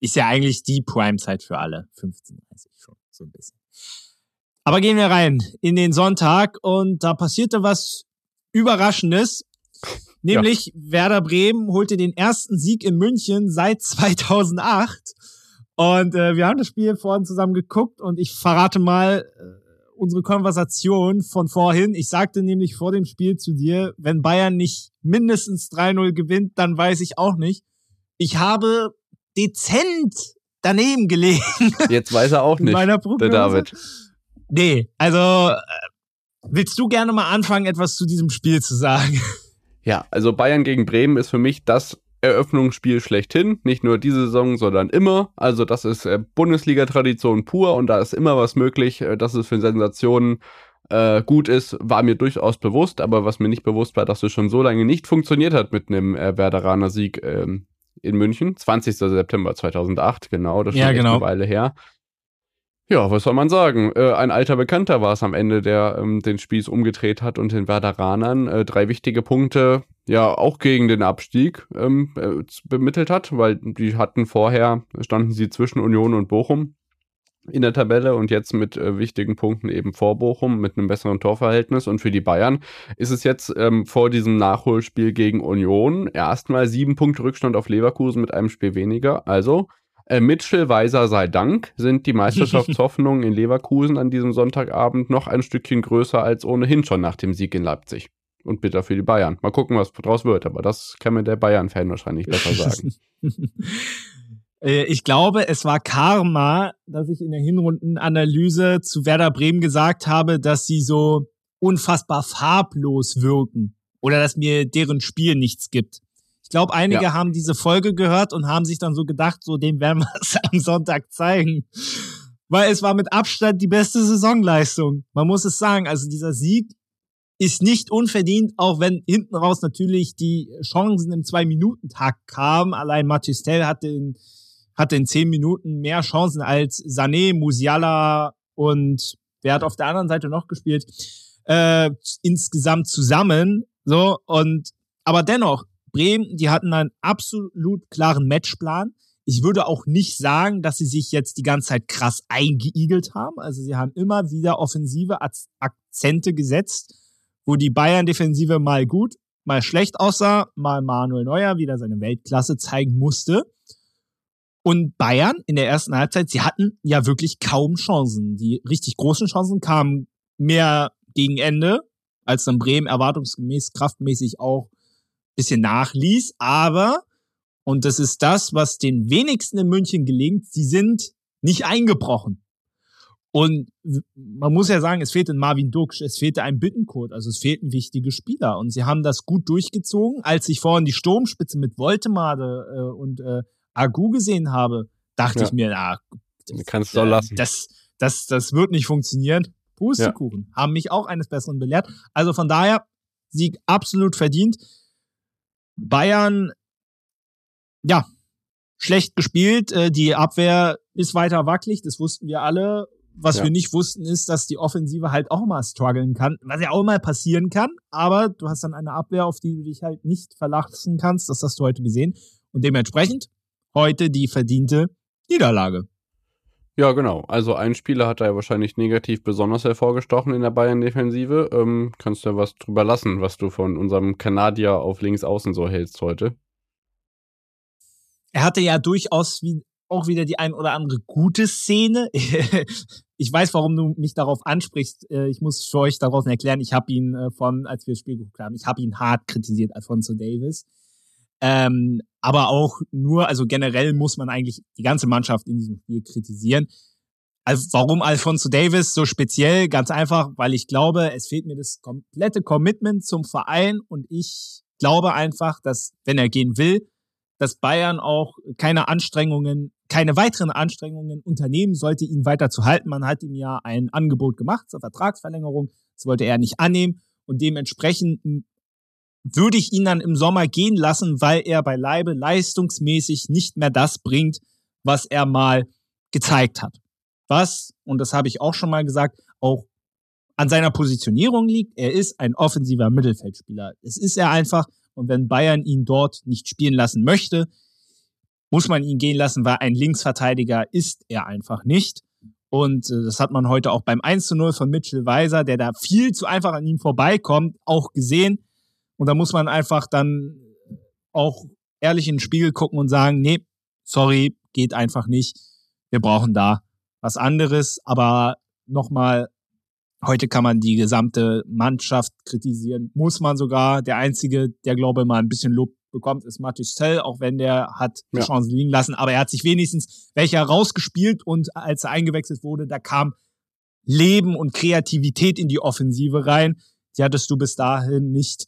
Ist ja eigentlich die Prime-Zeit für alle. 15.30 schon, so ein bisschen. Aber gehen wir rein in den Sonntag und da passierte was Überraschendes. Nämlich ja. Werder Bremen holte den ersten Sieg in München seit 2008. Und äh, wir haben das Spiel vorhin zusammen geguckt und ich verrate mal äh, unsere Konversation von vorhin. Ich sagte nämlich vor dem Spiel zu dir, wenn Bayern nicht mindestens 3-0 gewinnt, dann weiß ich auch nicht. Ich habe dezent daneben gelegen. Jetzt weiß er auch nicht, der David. Nee, also äh, willst du gerne mal anfangen, etwas zu diesem Spiel zu sagen? Ja, also Bayern gegen Bremen ist für mich das Eröffnungsspiel schlechthin. Nicht nur diese Saison, sondern immer. Also das ist äh, Bundesliga-Tradition pur und da ist immer was möglich, äh, dass es für Sensationen äh, gut ist, war mir durchaus bewusst. Aber was mir nicht bewusst war, dass es schon so lange nicht funktioniert hat mit einem äh, Werderaner Sieg ähm, in München. 20. September 2008, genau. Das ist ja, schon genau. eine Weile her. Ja, was soll man sagen? Äh, ein alter Bekannter war es am Ende, der ähm, den Spieß umgedreht hat und den Werderanern äh, drei wichtige Punkte ja auch gegen den Abstieg ähm, äh, bemittelt hat, weil die hatten vorher, standen sie zwischen Union und Bochum in der Tabelle und jetzt mit äh, wichtigen Punkten eben vor Bochum mit einem besseren Torverhältnis. Und für die Bayern ist es jetzt ähm, vor diesem Nachholspiel gegen Union erstmal sieben Punkte Rückstand auf Leverkusen mit einem Spiel weniger. Also äh, Mitchell Weiser sei Dank sind die Meisterschaftshoffnungen in Leverkusen an diesem Sonntagabend noch ein Stückchen größer als ohnehin schon nach dem Sieg in Leipzig. Und bitter für die Bayern. Mal gucken, was draus wird, aber das kann mir der Bayern-Fan wahrscheinlich besser sagen. Äh, ich glaube, es war Karma, dass ich in der Hinrundenanalyse zu Werder Bremen gesagt habe, dass sie so unfassbar farblos wirken oder dass mir deren Spiel nichts gibt. Ich glaube, einige ja. haben diese Folge gehört und haben sich dann so gedacht, so dem werden wir es am Sonntag zeigen. Weil es war mit Abstand die beste Saisonleistung. Man muss es sagen. Also dieser Sieg ist nicht unverdient, auch wenn hinten raus natürlich die Chancen im Zwei-Minuten-Tag kamen. Allein Matistel hatte in, hatte in zehn Minuten mehr Chancen als Sané, Musiala und wer hat auf der anderen Seite noch gespielt? Äh, insgesamt zusammen. So, und aber dennoch, Bremen, die hatten einen absolut klaren Matchplan. Ich würde auch nicht sagen, dass sie sich jetzt die ganze Zeit krass eingeigelt haben. Also sie haben immer wieder offensive Akzente gesetzt, wo die Bayern-Defensive mal gut, mal schlecht aussah, mal Manuel Neuer wieder seine Weltklasse zeigen musste. Und Bayern in der ersten Halbzeit, sie hatten ja wirklich kaum Chancen. Die richtig großen Chancen kamen mehr gegen Ende, als dann Bremen erwartungsgemäß kraftmäßig auch bisschen nachließ, aber, und das ist das, was den wenigsten in München gelingt, sie sind nicht eingebrochen. Und man muss ja sagen, es fehlte ein Marvin Duksch, es fehlte ein Bittencode, also es fehlten wichtige Spieler. Und sie haben das gut durchgezogen. Als ich vorhin die Sturmspitze mit Voltemade äh, und äh, Agu gesehen habe, dachte ja. ich mir, ah, das, kannst du äh, lassen. Das, das, das wird nicht funktionieren. Pustekuchen. Ja. Haben mich auch eines Besseren belehrt. Also von daher, Sieg absolut verdient. Bayern, ja, schlecht gespielt. Äh, die Abwehr ist weiter wackelig, das wussten wir alle. Was ja. wir nicht wussten, ist, dass die Offensive halt auch mal strugglen kann, was ja auch mal passieren kann. Aber du hast dann eine Abwehr, auf die du dich halt nicht verlassen kannst. Das hast du heute gesehen. Und dementsprechend heute die verdiente Niederlage. Ja, genau. Also ein Spieler hat da ja wahrscheinlich negativ besonders hervorgestochen in der Bayern-Defensive. Ähm, kannst du ja was drüber lassen, was du von unserem Kanadier auf links außen so hältst heute? Er hatte ja durchaus wie, auch wieder die ein oder andere gute Szene. ich weiß, warum du mich darauf ansprichst. Äh, ich muss für euch daraus erklären, ich habe ihn äh, von, als wir das Spiel geguckt haben, ich habe ihn hart kritisiert, Alfonso Davis. Ähm, aber auch nur, also generell muss man eigentlich die ganze Mannschaft in diesem Spiel kritisieren. Also warum Alfonso Davis so speziell? Ganz einfach, weil ich glaube, es fehlt mir das komplette Commitment zum Verein und ich glaube einfach, dass wenn er gehen will, dass Bayern auch keine Anstrengungen, keine weiteren Anstrengungen unternehmen sollte, ihn weiter zu halten. Man hat ihm ja ein Angebot gemacht zur Vertragsverlängerung. Das wollte er nicht annehmen. Und dementsprechend würde ich ihn dann im Sommer gehen lassen, weil er beileibe leistungsmäßig nicht mehr das bringt, was er mal gezeigt hat. Was, und das habe ich auch schon mal gesagt, auch an seiner Positionierung liegt. Er ist ein offensiver Mittelfeldspieler. Es ist er einfach. Und wenn Bayern ihn dort nicht spielen lassen möchte, muss man ihn gehen lassen, weil ein Linksverteidiger ist er einfach nicht. Und äh, das hat man heute auch beim 1 zu 0 von Mitchell Weiser, der da viel zu einfach an ihm vorbeikommt, auch gesehen. Und da muss man einfach dann auch ehrlich in den Spiegel gucken und sagen, nee, sorry, geht einfach nicht. Wir brauchen da was anderes. Aber nochmal, Heute kann man die gesamte Mannschaft kritisieren, muss man sogar. Der Einzige, der glaube ich mal ein bisschen Lob bekommt, ist Mathis Tell, auch wenn der hat die ja. Chance liegen lassen. Aber er hat sich wenigstens welcher rausgespielt und als er eingewechselt wurde, da kam Leben und Kreativität in die Offensive rein. Die hattest du bis dahin nicht.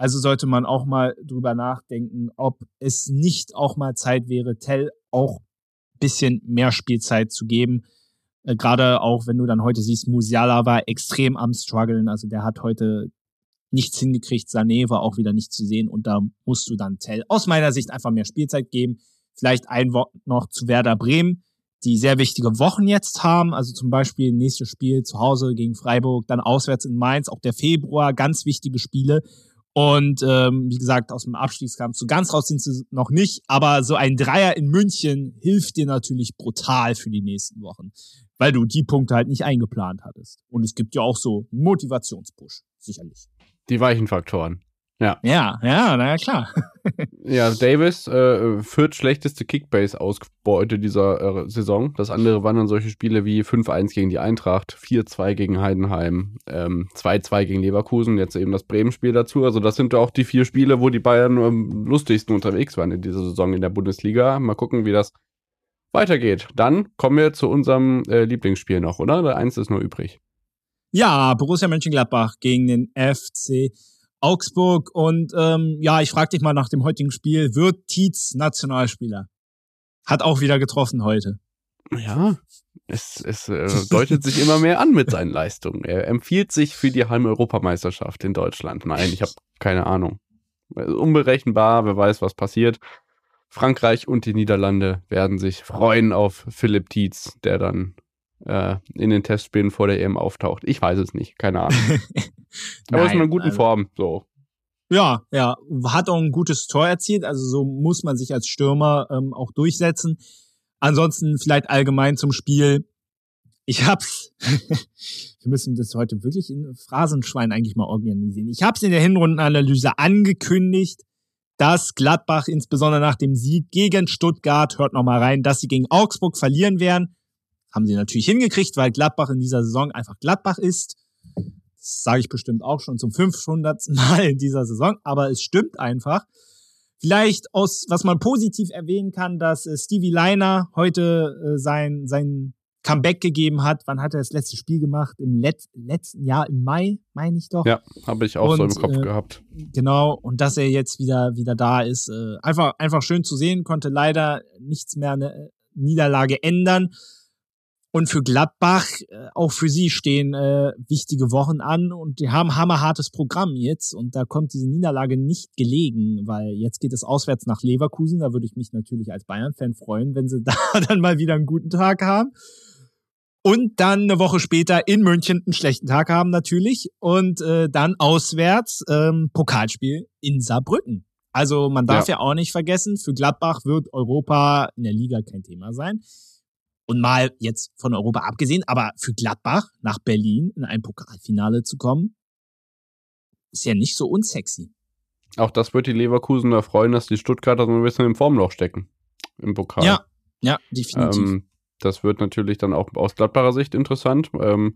Also sollte man auch mal drüber nachdenken, ob es nicht auch mal Zeit wäre, Tell auch bisschen mehr Spielzeit zu geben. Äh, Gerade auch, wenn du dann heute siehst, Musiala war extrem am struggeln. Also der hat heute nichts hingekriegt. Sané war auch wieder nicht zu sehen. Und da musst du dann Tell aus meiner Sicht einfach mehr Spielzeit geben. Vielleicht ein Wort noch zu Werder Bremen, die sehr wichtige Wochen jetzt haben. Also zum Beispiel nächstes Spiel zu Hause gegen Freiburg, dann auswärts in Mainz, auch der Februar, ganz wichtige Spiele. Und ähm, wie gesagt, aus dem Abstiegskampf so ganz raus sind sie noch nicht, aber so ein Dreier in München hilft dir natürlich brutal für die nächsten Wochen weil du die Punkte halt nicht eingeplant hattest. Und es gibt ja auch so einen Motivationspush, sicherlich. Die weichen Faktoren. Ja. Ja, ja, naja, klar. ja, Davis äh, führt schlechteste Kickbase-Ausbeute dieser äh, Saison. Das andere waren dann solche Spiele wie 5-1 gegen die Eintracht, 4-2 gegen Heidenheim, ähm, 2-2 gegen Leverkusen, jetzt eben das Bremen-Spiel dazu. Also das sind auch die vier Spiele, wo die Bayern am lustigsten unterwegs waren in dieser Saison in der Bundesliga. Mal gucken, wie das weitergeht. Dann kommen wir zu unserem äh, Lieblingsspiel noch, oder? Der eins ist nur übrig. Ja, Borussia Mönchengladbach gegen den FC Augsburg. Und ähm, ja, ich frage dich mal nach dem heutigen Spiel, wird Tietz Nationalspieler? Hat auch wieder getroffen heute. Ja, es, es äh, deutet sich immer mehr an mit seinen Leistungen. Er empfiehlt sich für die Heim-Europameisterschaft in Deutschland. Nein, ich habe keine Ahnung. Unberechenbar, wer weiß, was passiert. Frankreich und die Niederlande werden sich freuen auf Philipp Tietz, der dann äh, in den Testspielen vor der EM auftaucht. Ich weiß es nicht, keine Ahnung. Aber ist in einer guten also, Form, so. Ja, ja, hat auch ein gutes Tor erzielt, also so muss man sich als Stürmer ähm, auch durchsetzen. Ansonsten vielleicht allgemein zum Spiel. Ich hab's, wir müssen das heute wirklich in Phrasenschwein eigentlich mal organisieren. Ich hab's in der Hinrundenanalyse angekündigt, dass Gladbach insbesondere nach dem Sieg gegen Stuttgart, hört nochmal rein, dass sie gegen Augsburg verlieren werden. Haben sie natürlich hingekriegt, weil Gladbach in dieser Saison einfach Gladbach ist. Das sage ich bestimmt auch schon zum 500. Mal in dieser Saison, aber es stimmt einfach. Vielleicht aus, was man positiv erwähnen kann, dass äh, Stevie Leiner heute äh, sein, sein Comeback gegeben hat. Wann hat er das letzte Spiel gemacht? Im Let letzten Jahr, im Mai, meine ich doch. Ja, habe ich auch und, so im Kopf äh, gehabt. Genau, und dass er jetzt wieder, wieder da ist. Äh, einfach, einfach schön zu sehen, konnte leider nichts mehr eine Niederlage ändern. Und für Gladbach, äh, auch für sie stehen äh, wichtige Wochen an und die haben hammerhartes Programm jetzt und da kommt diese Niederlage nicht gelegen, weil jetzt geht es auswärts nach Leverkusen. Da würde ich mich natürlich als Bayern-Fan freuen, wenn sie da dann mal wieder einen guten Tag haben und dann eine Woche später in München einen schlechten Tag haben natürlich und äh, dann auswärts ähm, Pokalspiel in Saarbrücken. Also man darf ja. ja auch nicht vergessen, für Gladbach wird Europa in der Liga kein Thema sein. Und mal jetzt von Europa abgesehen, aber für Gladbach nach Berlin in ein Pokalfinale zu kommen, ist ja nicht so unsexy. Auch das wird die Leverkusener freuen, dass die Stuttgarter so ein bisschen im Formloch stecken. Im Pokal. Ja, ja, definitiv. Ähm, das wird natürlich dann auch aus Gladbacher Sicht interessant. Ähm,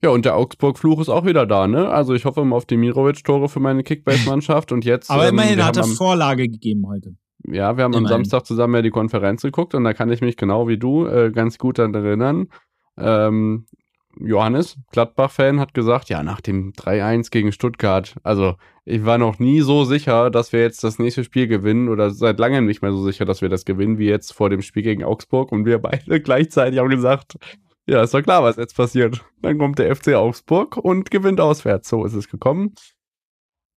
ja, und der Augsburg-Fluch ist auch wieder da, ne? Also ich hoffe immer auf die Mirovic-Tore für meine Kickbase-Mannschaft und jetzt. Aber ähm, immerhin hat er Vorlage gegeben heute. Ja, wir haben immerhin. am Samstag zusammen ja die Konferenz geguckt und da kann ich mich genau wie du äh, ganz gut daran erinnern. Ähm, Johannes, Gladbach-Fan, hat gesagt, ja, nach dem 3-1 gegen Stuttgart, also ich war noch nie so sicher, dass wir jetzt das nächste Spiel gewinnen oder seit langem nicht mehr so sicher, dass wir das gewinnen, wie jetzt vor dem Spiel gegen Augsburg und wir beide gleichzeitig haben gesagt, ja, ist doch klar, was jetzt passiert. Dann kommt der FC Augsburg und gewinnt auswärts. So ist es gekommen.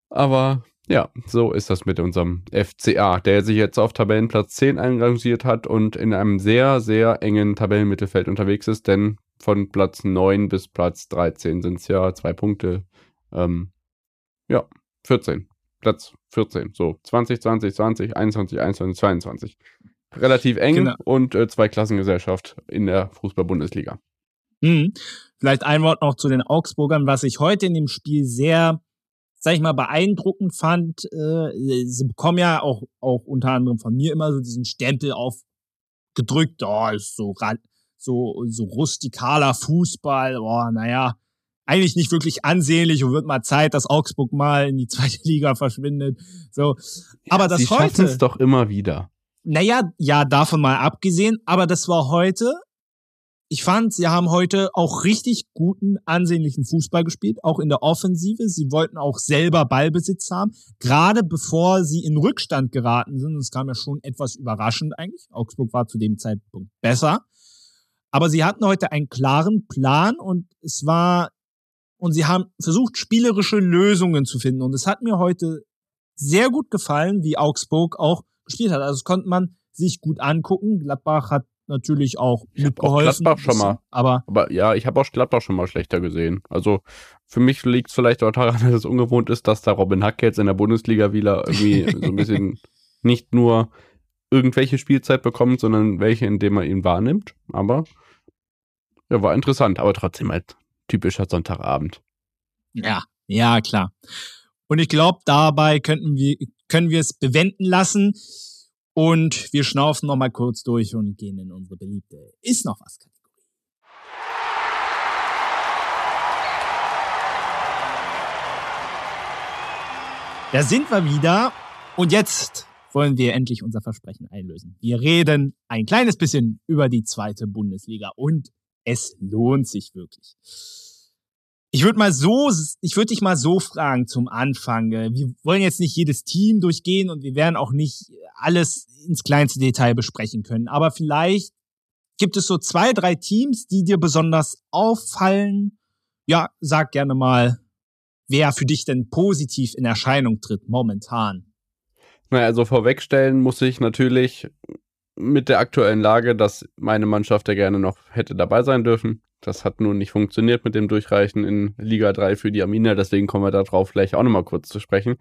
Aber ja, so ist das mit unserem FCA, der sich jetzt auf Tabellenplatz 10 einrangiert hat und in einem sehr, sehr engen Tabellenmittelfeld unterwegs ist, denn von Platz 9 bis Platz 13 sind es ja zwei Punkte. Ähm, ja, 14. Platz 14. So, 20, 20, 20, 21, 21, 22 relativ eng genau. und äh, zwei Klassengesellschaft in der Fußball-Bundesliga. Hm. Vielleicht ein Wort noch zu den Augsburgern, was ich heute in dem Spiel sehr, sag ich mal, beeindruckend fand. Äh, sie bekommen ja auch, auch unter anderem von mir immer so diesen Stempel aufgedrückt, oh, ist so, so, so rustikaler Fußball, oh, naja, eigentlich nicht wirklich ansehnlich und wird mal Zeit, dass Augsburg mal in die zweite Liga verschwindet. So, aber ja, das sie heute. es doch immer wieder. Naja, ja, davon mal abgesehen, aber das war heute. Ich fand, sie haben heute auch richtig guten, ansehnlichen Fußball gespielt, auch in der Offensive. Sie wollten auch selber Ballbesitz haben, gerade bevor sie in Rückstand geraten sind. Das kam ja schon etwas überraschend eigentlich. Augsburg war zu dem Zeitpunkt besser. Aber sie hatten heute einen klaren Plan und es war, und sie haben versucht, spielerische Lösungen zu finden. Und es hat mir heute sehr gut gefallen, wie Augsburg auch gespielt hat. Also das konnte man sich gut angucken. Gladbach hat natürlich auch ich mitgeholfen. Auch Gladbach schon mal. Aber, aber ja, ich habe auch Gladbach schon mal schlechter gesehen. Also für mich liegt es vielleicht auch daran, dass es ungewohnt ist, dass da Robin Hack jetzt in der Bundesliga wieder irgendwie so ein bisschen nicht nur irgendwelche Spielzeit bekommt, sondern welche, indem man ihn wahrnimmt. Aber ja, war interessant, aber trotzdem halt typischer Sonntagabend. Ja, ja, klar. Und ich glaube, dabei könnten wir, können wir es bewenden lassen. Und wir schnaufen noch mal kurz durch und gehen in unsere beliebte Ist noch was Kategorie. Da sind wir wieder. Und jetzt wollen wir endlich unser Versprechen einlösen. Wir reden ein kleines bisschen über die zweite Bundesliga und es lohnt sich wirklich. Ich würde mal so, ich würde dich mal so fragen zum Anfang. Äh, wir wollen jetzt nicht jedes Team durchgehen und wir werden auch nicht alles ins kleinste Detail besprechen können. Aber vielleicht gibt es so zwei, drei Teams, die dir besonders auffallen. Ja, sag gerne mal, wer für dich denn positiv in Erscheinung tritt momentan. Naja, also vorwegstellen muss ich natürlich mit der aktuellen Lage, dass meine Mannschaft ja gerne noch hätte dabei sein dürfen. Das hat nun nicht funktioniert mit dem Durchreichen in Liga 3 für die Arminia, deswegen kommen wir darauf vielleicht auch nochmal kurz zu sprechen.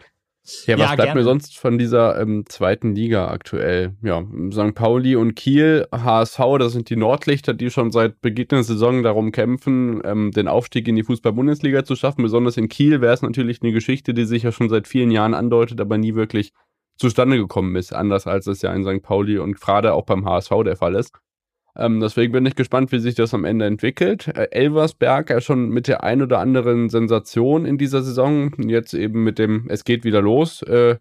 Ja, was ja, bleibt gerne. mir sonst von dieser ähm, zweiten Liga aktuell? Ja, St. Pauli und Kiel, HSV, das sind die Nordlichter, die schon seit Beginn der Saison darum kämpfen, ähm, den Aufstieg in die Fußball-Bundesliga zu schaffen. Besonders in Kiel wäre es natürlich eine Geschichte, die sich ja schon seit vielen Jahren andeutet, aber nie wirklich zustande gekommen ist, anders als es ja in St. Pauli und gerade auch beim HSV der Fall ist. Ähm, deswegen bin ich gespannt, wie sich das am Ende entwickelt. Äh, Elversberg ja schon mit der ein oder anderen Sensation in dieser Saison. Jetzt eben mit dem Es geht wieder los. Äh,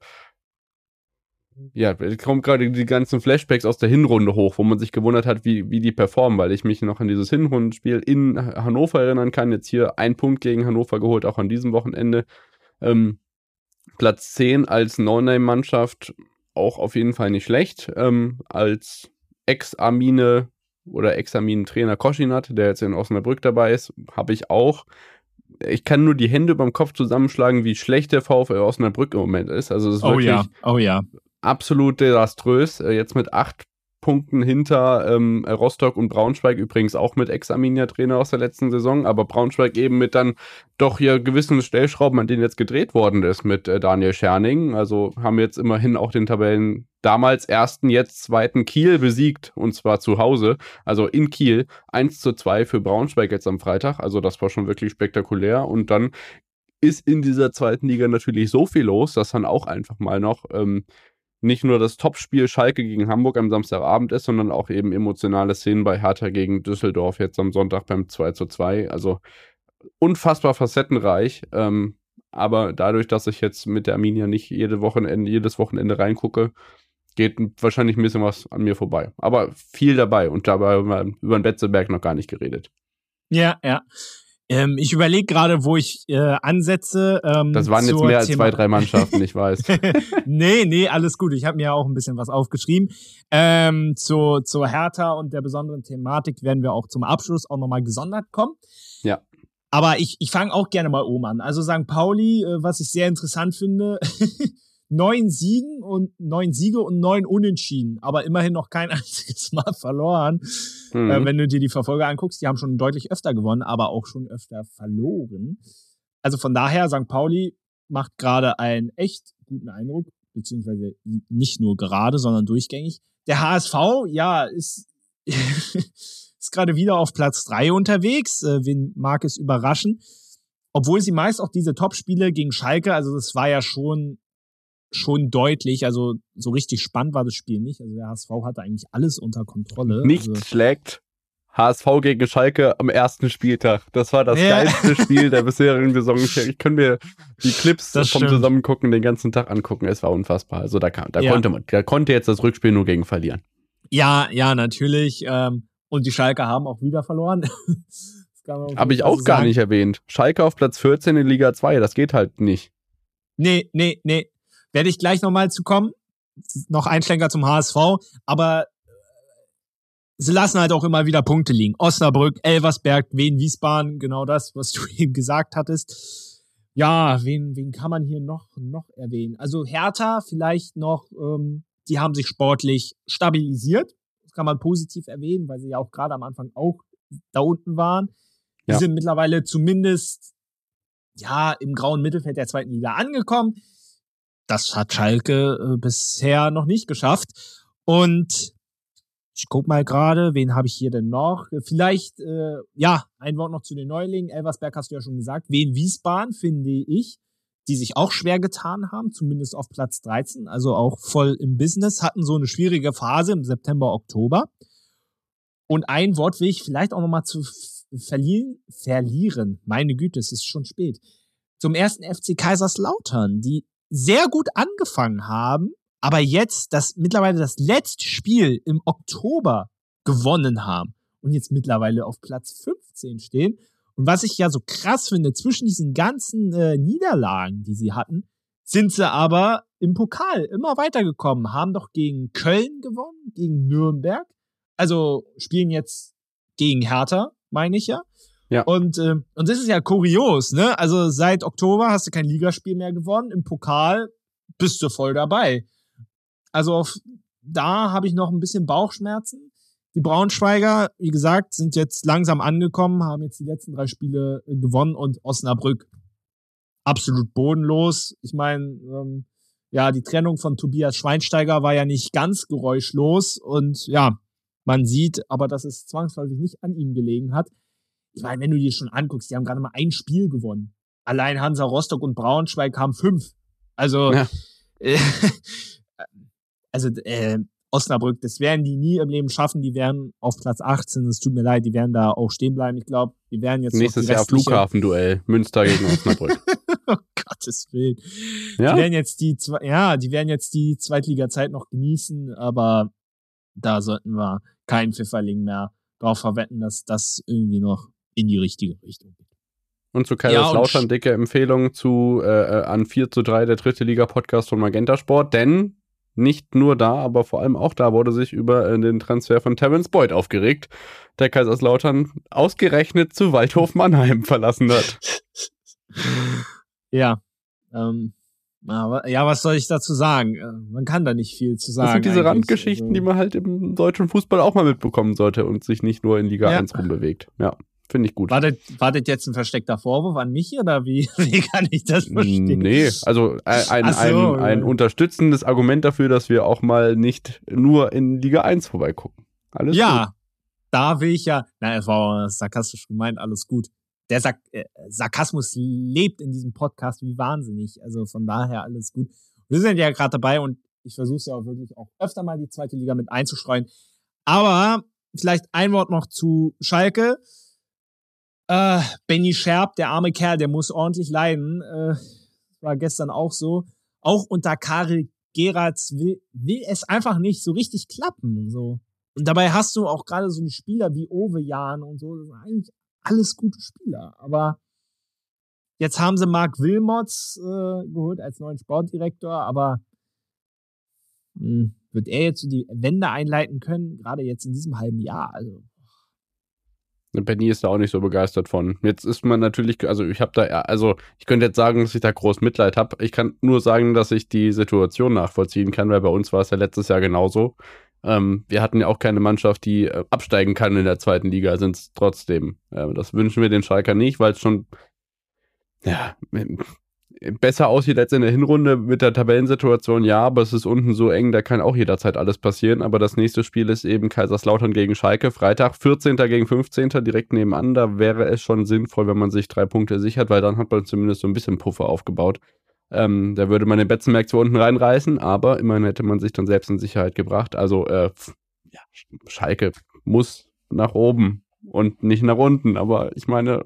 ja, kommen gerade die ganzen Flashbacks aus der Hinrunde hoch, wo man sich gewundert hat, wie, wie die performen, weil ich mich noch an dieses Hinrundenspiel in Hannover erinnern kann. Jetzt hier ein Punkt gegen Hannover geholt, auch an diesem Wochenende. Ähm, Platz 10 als No-Name-Mannschaft auch auf jeden Fall nicht schlecht. Ähm, als Ex-Armine oder Examin-Trainer Koschinat, der jetzt in Osnabrück dabei ist, habe ich auch. Ich kann nur die Hände beim Kopf zusammenschlagen, wie schlecht der VfL Osnabrück im Moment ist. Also es ist oh wirklich ja, oh ja. absolut desaströs. Äh, jetzt mit acht Punkten hinter ähm, Rostock und Braunschweig, übrigens auch mit Ex-Arminia-Trainer aus der letzten Saison, aber Braunschweig eben mit dann doch hier gewissen Stellschrauben, an denen jetzt gedreht worden ist mit äh, Daniel Scherning. Also haben jetzt immerhin auch den Tabellen damals ersten, jetzt zweiten Kiel besiegt und zwar zu Hause, also in Kiel. 1 zu 2 für Braunschweig jetzt am Freitag, also das war schon wirklich spektakulär und dann ist in dieser zweiten Liga natürlich so viel los, dass dann auch einfach mal noch ähm, nicht nur das Topspiel Schalke gegen Hamburg am Samstagabend ist, sondern auch eben emotionale Szenen bei Hertha gegen Düsseldorf jetzt am Sonntag beim 2 zu 2. Also unfassbar facettenreich. Ähm, aber dadurch, dass ich jetzt mit der Arminia nicht jede Wochenende, jedes Wochenende reingucke, geht wahrscheinlich ein bisschen was an mir vorbei. Aber viel dabei und dabei haben wir über den Betzeberg noch gar nicht geredet. Ja, ja. Ähm, ich überlege gerade, wo ich äh, ansetze. Ähm, das waren jetzt mehr als zwei, drei Mannschaften, ich weiß. nee, nee, alles gut. Ich habe mir auch ein bisschen was aufgeschrieben. Ähm, zu, zur Hertha und der besonderen Thematik werden wir auch zum Abschluss auch nochmal gesondert kommen. Ja. Aber ich, ich fange auch gerne mal oben an. Also St. Pauli, äh, was ich sehr interessant finde, neun Siegen und neun Siege und neun Unentschieden, aber immerhin noch kein einziges Mal verloren. Mhm. Äh, wenn du dir die Verfolger anguckst, die haben schon deutlich öfter gewonnen, aber auch schon öfter verloren. Also von daher, St. Pauli macht gerade einen echt guten Eindruck, beziehungsweise nicht nur gerade, sondern durchgängig. Der HSV, ja, ist, ist gerade wieder auf Platz drei unterwegs. Äh, wen mag es überraschen? Obwohl sie meist auch diese Topspiele gegen Schalke, also das war ja schon schon deutlich. Also so richtig spannend war das Spiel nicht. Also der HSV hatte eigentlich alles unter Kontrolle. Nicht also, schlägt HSV gegen Schalke am ersten Spieltag. Das war das ja. geilste Spiel der bisherigen Saison. Ich kann mir die Clips das vom stimmt. Zusammengucken den ganzen Tag angucken. Es war unfassbar. Also da, kann, da ja. konnte man, da konnte jetzt das Rückspiel nur gegen verlieren. Ja, ja, natürlich. Ähm, und die Schalke haben auch wieder verloren. Habe ich auch gar nicht erwähnt. Schalke auf Platz 14 in Liga 2, das geht halt nicht. Nee, nee, nee. Werde ich gleich nochmal zu kommen. Noch ein Schlenker zum HSV, aber äh, sie lassen halt auch immer wieder Punkte liegen. Osnabrück, Elversberg, Wien, Wiesbaden, genau das, was du eben gesagt hattest. Ja, wen, wen kann man hier noch, noch erwähnen? Also Hertha vielleicht noch, ähm, die haben sich sportlich stabilisiert. Das kann man positiv erwähnen, weil sie ja auch gerade am Anfang auch da unten waren. Die ja. sind mittlerweile zumindest ja im grauen Mittelfeld der zweiten Liga angekommen das hat Schalke äh, bisher noch nicht geschafft. Und ich guck mal gerade, wen habe ich hier denn noch? Vielleicht, äh, ja, ein Wort noch zu den Neulingen. Elversberg hast du ja schon gesagt. Wen Wiesbaden, finde ich, die sich auch schwer getan haben, zumindest auf Platz 13, also auch voll im Business, hatten so eine schwierige Phase im September, Oktober. Und ein Wort will ich vielleicht auch nochmal zu verlieren, verlieren. Meine Güte, es ist schon spät. Zum ersten FC Kaiserslautern, die sehr gut angefangen haben, aber jetzt das mittlerweile das letzte Spiel im Oktober gewonnen haben und jetzt mittlerweile auf Platz 15 stehen. Und was ich ja so krass finde, zwischen diesen ganzen äh, Niederlagen, die sie hatten, sind sie aber im Pokal immer weitergekommen, haben doch gegen Köln gewonnen, gegen Nürnberg, also spielen jetzt gegen Hertha, meine ich ja. Ja. Und, äh, und das ist ja kurios, ne? Also seit Oktober hast du kein Ligaspiel mehr gewonnen. Im Pokal bist du voll dabei. Also auf, da habe ich noch ein bisschen Bauchschmerzen. Die Braunschweiger, wie gesagt, sind jetzt langsam angekommen, haben jetzt die letzten drei Spiele äh, gewonnen und Osnabrück absolut bodenlos. Ich meine, ähm, ja, die Trennung von Tobias Schweinsteiger war ja nicht ganz geräuschlos und ja, man sieht aber, dass es zwangsläufig nicht an ihm gelegen hat ich meine, wenn du dir schon anguckst, die haben gerade mal ein Spiel gewonnen. Allein Hansa Rostock und Braunschweig haben fünf. Also, ja. äh, also äh, Osnabrück, das werden die nie im Leben schaffen. Die werden auf Platz 18, es tut mir leid, die werden da auch stehen bleiben. Ich glaube, die werden jetzt nächstes Jahr Flughafenduell Münster gegen Osnabrück. oh Gottes Willen. Ja? Die werden jetzt die ja, die werden jetzt die Zweitliga-Zeit noch genießen, aber da sollten wir keinen Pfifferling mehr drauf verwetten, dass das irgendwie noch in die richtige Richtung geht. Und zu Kaiserslautern ja, dicke Empfehlung zu äh, äh an 4 zu 3 der dritte Liga-Podcast von Magenta Sport, denn nicht nur da, aber vor allem auch da wurde sich über äh, den Transfer von Terence Boyd aufgeregt, der Kaiserslautern ausgerechnet zu Waldhof Mannheim verlassen hat. Ja, ähm, aber, ja, was soll ich dazu sagen? Äh, man kann da nicht viel zu sagen. Das sind diese Randgeschichten, also. die man halt im deutschen Fußball auch mal mitbekommen sollte und sich nicht nur in Liga ja. 1 rumbewegt. Ja. Finde ich gut. Wartet, wartet jetzt ein versteckter Vorwurf an mich oder wie, wie kann ich das verstehen? Nee, also ein, so, ein, ein, unterstützendes Argument dafür, dass wir auch mal nicht nur in Liga 1 vorbeigucken. Alles ja, gut. da will ich ja, na, es war sarkastisch gemeint, alles gut. Der Sark äh, Sarkasmus lebt in diesem Podcast wie wahnsinnig. Also von daher alles gut. Wir sind ja gerade dabei und Ich versuche es ja auch wirklich auch öfter mal die zweite Liga mit einzustreuen. Aber vielleicht ein Wort noch zu Schalke. Äh, Benny Scherb, der arme Kerl, der muss ordentlich leiden. Äh, war gestern auch so. Auch unter Karel Geratz will, will es einfach nicht so richtig klappen. So. Und dabei hast du auch gerade so einen Spieler wie Ove Jan und so. Das sind eigentlich alles gute Spieler. Aber jetzt haben sie Marc Wilmots äh, geholt als neuen Sportdirektor. Aber mh, hm, wird er jetzt so die Wende einleiten können? Gerade jetzt in diesem halben Jahr. Also Benny ist da auch nicht so begeistert von. Jetzt ist man natürlich, also ich habe da, also ich könnte jetzt sagen, dass ich da groß Mitleid habe. Ich kann nur sagen, dass ich die Situation nachvollziehen kann, weil bei uns war es ja letztes Jahr genauso. Ähm, wir hatten ja auch keine Mannschaft, die äh, absteigen kann in der zweiten Liga, sind es trotzdem. Äh, das wünschen wir den Schalker nicht, weil es schon, ja, besser aussieht als in der Hinrunde mit der Tabellensituation, ja, aber es ist unten so eng, da kann auch jederzeit alles passieren. Aber das nächste Spiel ist eben Kaiserslautern gegen Schalke, Freitag, 14. gegen 15. direkt nebenan. Da wäre es schon sinnvoll, wenn man sich drei Punkte sichert, weil dann hat man zumindest so ein bisschen Puffer aufgebaut. Ähm, da würde man den Betzenberg zwar unten reinreißen, aber immerhin hätte man sich dann selbst in Sicherheit gebracht. Also, äh, ja, Schalke muss nach oben und nicht nach unten. Aber ich meine,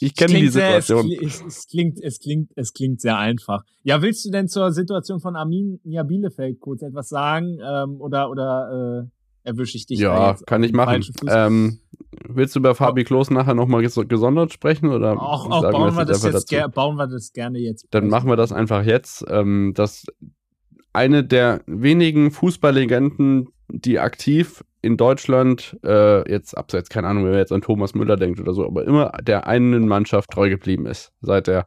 ich kenne die Situation. Sehr, es, es, klingt, es, klingt, es klingt sehr einfach. Ja, willst du denn zur Situation von Arminia Bielefeld kurz etwas sagen? Ähm, oder oder äh, erwische ich dich? Ja, kann ich machen. Ähm, willst du über Fabi Klos nachher nochmal gesondert sprechen? Oder auch, auch bauen, wir das jetzt bauen wir das gerne jetzt. Dann machen wir das einfach jetzt. Ähm, das eine der wenigen Fußballlegenden, die aktiv in Deutschland, äh, jetzt abseits, keine Ahnung, wenn man jetzt an Thomas Müller denkt oder so, aber immer der einen Mannschaft treu geblieben ist, seit er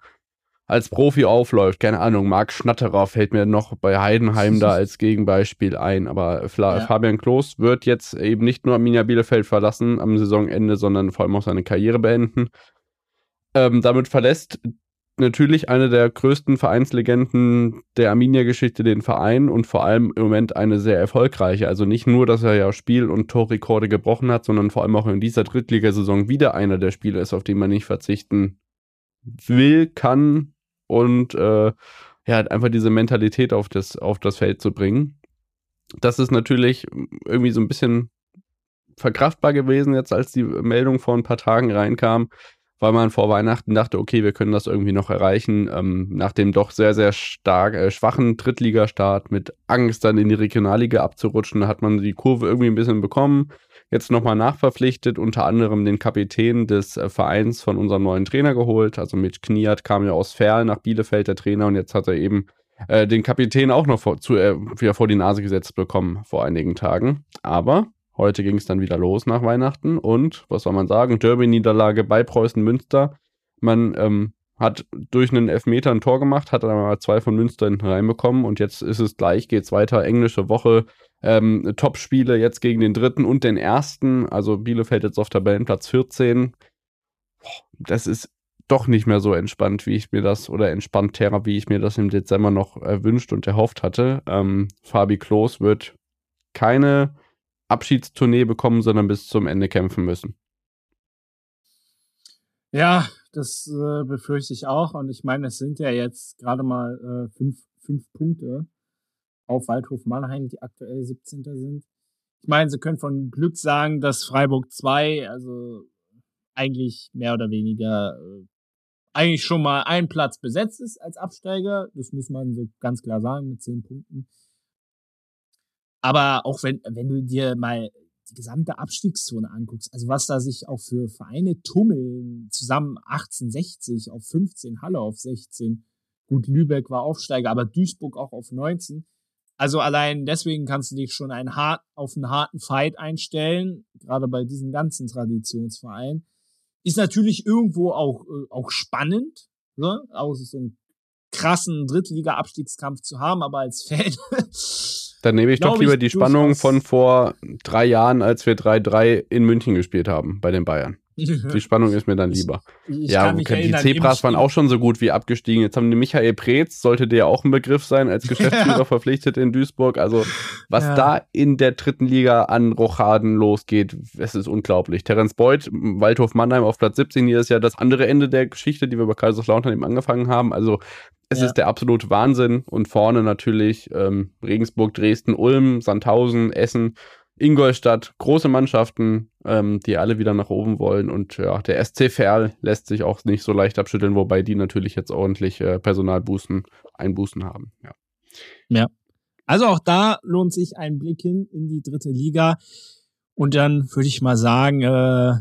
als Profi aufläuft. Keine Ahnung, Marc Schnatterer fällt mir noch bei Heidenheim da als Gegenbeispiel ein, aber Fla ja. Fabian Klos wird jetzt eben nicht nur Arminia Bielefeld verlassen am Saisonende, sondern vor allem auch seine Karriere beenden. Ähm, damit verlässt natürlich eine der größten Vereinslegenden der Arminia-Geschichte den Verein und vor allem im Moment eine sehr erfolgreiche. Also nicht nur, dass er ja Spiel- und Torrekorde gebrochen hat, sondern vor allem auch in dieser Drittligasaison wieder einer der Spieler ist, auf den man nicht verzichten will, kann und äh, ja, einfach diese Mentalität auf das, auf das Feld zu bringen. Das ist natürlich irgendwie so ein bisschen verkraftbar gewesen, jetzt als die Meldung vor ein paar Tagen reinkam weil man vor Weihnachten dachte, okay, wir können das irgendwie noch erreichen. Ähm, nach dem doch sehr, sehr stark äh, schwachen Drittligastart mit Angst dann in die Regionalliga abzurutschen, hat man die Kurve irgendwie ein bisschen bekommen. Jetzt nochmal nachverpflichtet, unter anderem den Kapitän des äh, Vereins von unserem neuen Trainer geholt. Also mit Kniat kam ja aus Ferl nach Bielefeld der Trainer und jetzt hat er eben äh, den Kapitän auch noch vor, zu, äh, wieder vor die Nase gesetzt bekommen vor einigen Tagen. Aber Heute ging es dann wieder los nach Weihnachten und, was soll man sagen, Derby-Niederlage bei Preußen Münster. Man ähm, hat durch einen Elfmeter ein Tor gemacht, hat dann mal zwei von Münster hinten reinbekommen und jetzt ist es gleich, geht es weiter, englische Woche, ähm, Top-Spiele jetzt gegen den dritten und den ersten, also Bielefeld jetzt auf Tabellenplatz 14. Das ist doch nicht mehr so entspannt, wie ich mir das, oder entspannter, wie ich mir das im Dezember noch erwünscht und erhofft hatte. Ähm, Fabi Klos wird keine Abschiedstournee bekommen, sondern bis zum Ende kämpfen müssen. Ja, das äh, befürchte ich auch. Und ich meine, es sind ja jetzt gerade mal äh, fünf, fünf Punkte auf Waldhof Mannheim, die aktuell 17. sind. Ich meine, sie können von Glück sagen, dass Freiburg 2, also eigentlich mehr oder weniger, äh, eigentlich schon mal ein Platz besetzt ist als Absteiger. Das muss man so ganz klar sagen mit zehn Punkten. Aber auch wenn, wenn du dir mal die gesamte Abstiegszone anguckst, also was da sich auch für Vereine tummeln, zusammen 1860 auf 15, Halle auf 16. Gut, Lübeck war Aufsteiger, aber Duisburg auch auf 19. Also allein deswegen kannst du dich schon einen hart, auf einen harten Fight einstellen, gerade bei diesen ganzen Traditionsvereinen. Ist natürlich irgendwo auch, äh, auch spannend, ne? auch so einen krassen Drittliga-Abstiegskampf zu haben, aber als Fan Dann nehme ich doch lieber ich die Spannung von vor drei Jahren, als wir 3-3 in München gespielt haben bei den Bayern. Die Spannung ist mir dann lieber. Ich, ich ja, die erinnern, Zebras waren auch schon so gut wie abgestiegen. Jetzt haben die Michael Preetz, sollte der auch ein Begriff sein, als Geschäftsführer ja. verpflichtet in Duisburg. Also, was ja. da in der dritten Liga an Rochaden losgeht, es ist unglaublich. Terence Beuth, Waldhof Mannheim auf Platz 17, hier ist ja das andere Ende der Geschichte, die wir bei Kaiserslautern eben angefangen haben. Also, es ja. ist der absolute Wahnsinn. Und vorne natürlich ähm, Regensburg, Dresden, Ulm, Sandhausen, Essen. Ingolstadt, große Mannschaften, ähm, die alle wieder nach oben wollen. Und ja, der SC Verl lässt sich auch nicht so leicht abschütteln, wobei die natürlich jetzt ordentlich äh, Personalbußen, Einbußen haben. Ja. ja. Also auch da lohnt sich ein Blick hin in die dritte Liga. Und dann würde ich mal sagen, äh,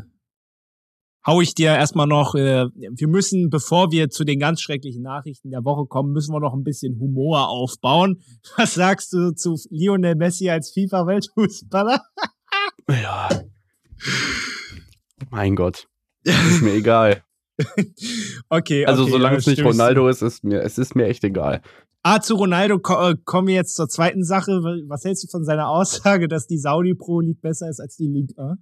hau ich dir erstmal noch, äh, wir müssen, bevor wir zu den ganz schrecklichen Nachrichten der Woche kommen, müssen wir noch ein bisschen Humor aufbauen. Was sagst du zu Lionel Messi als FIFA-Weltfußballer? ja. Mein Gott. Ist mir egal. okay, Also okay, solange es nicht Ronaldo ist, ist mir, es ist mir echt egal. Ah, zu Ronaldo ko äh, kommen wir jetzt zur zweiten Sache. Was hältst du von seiner Aussage, dass die Saudi Pro League besser ist als die Liga?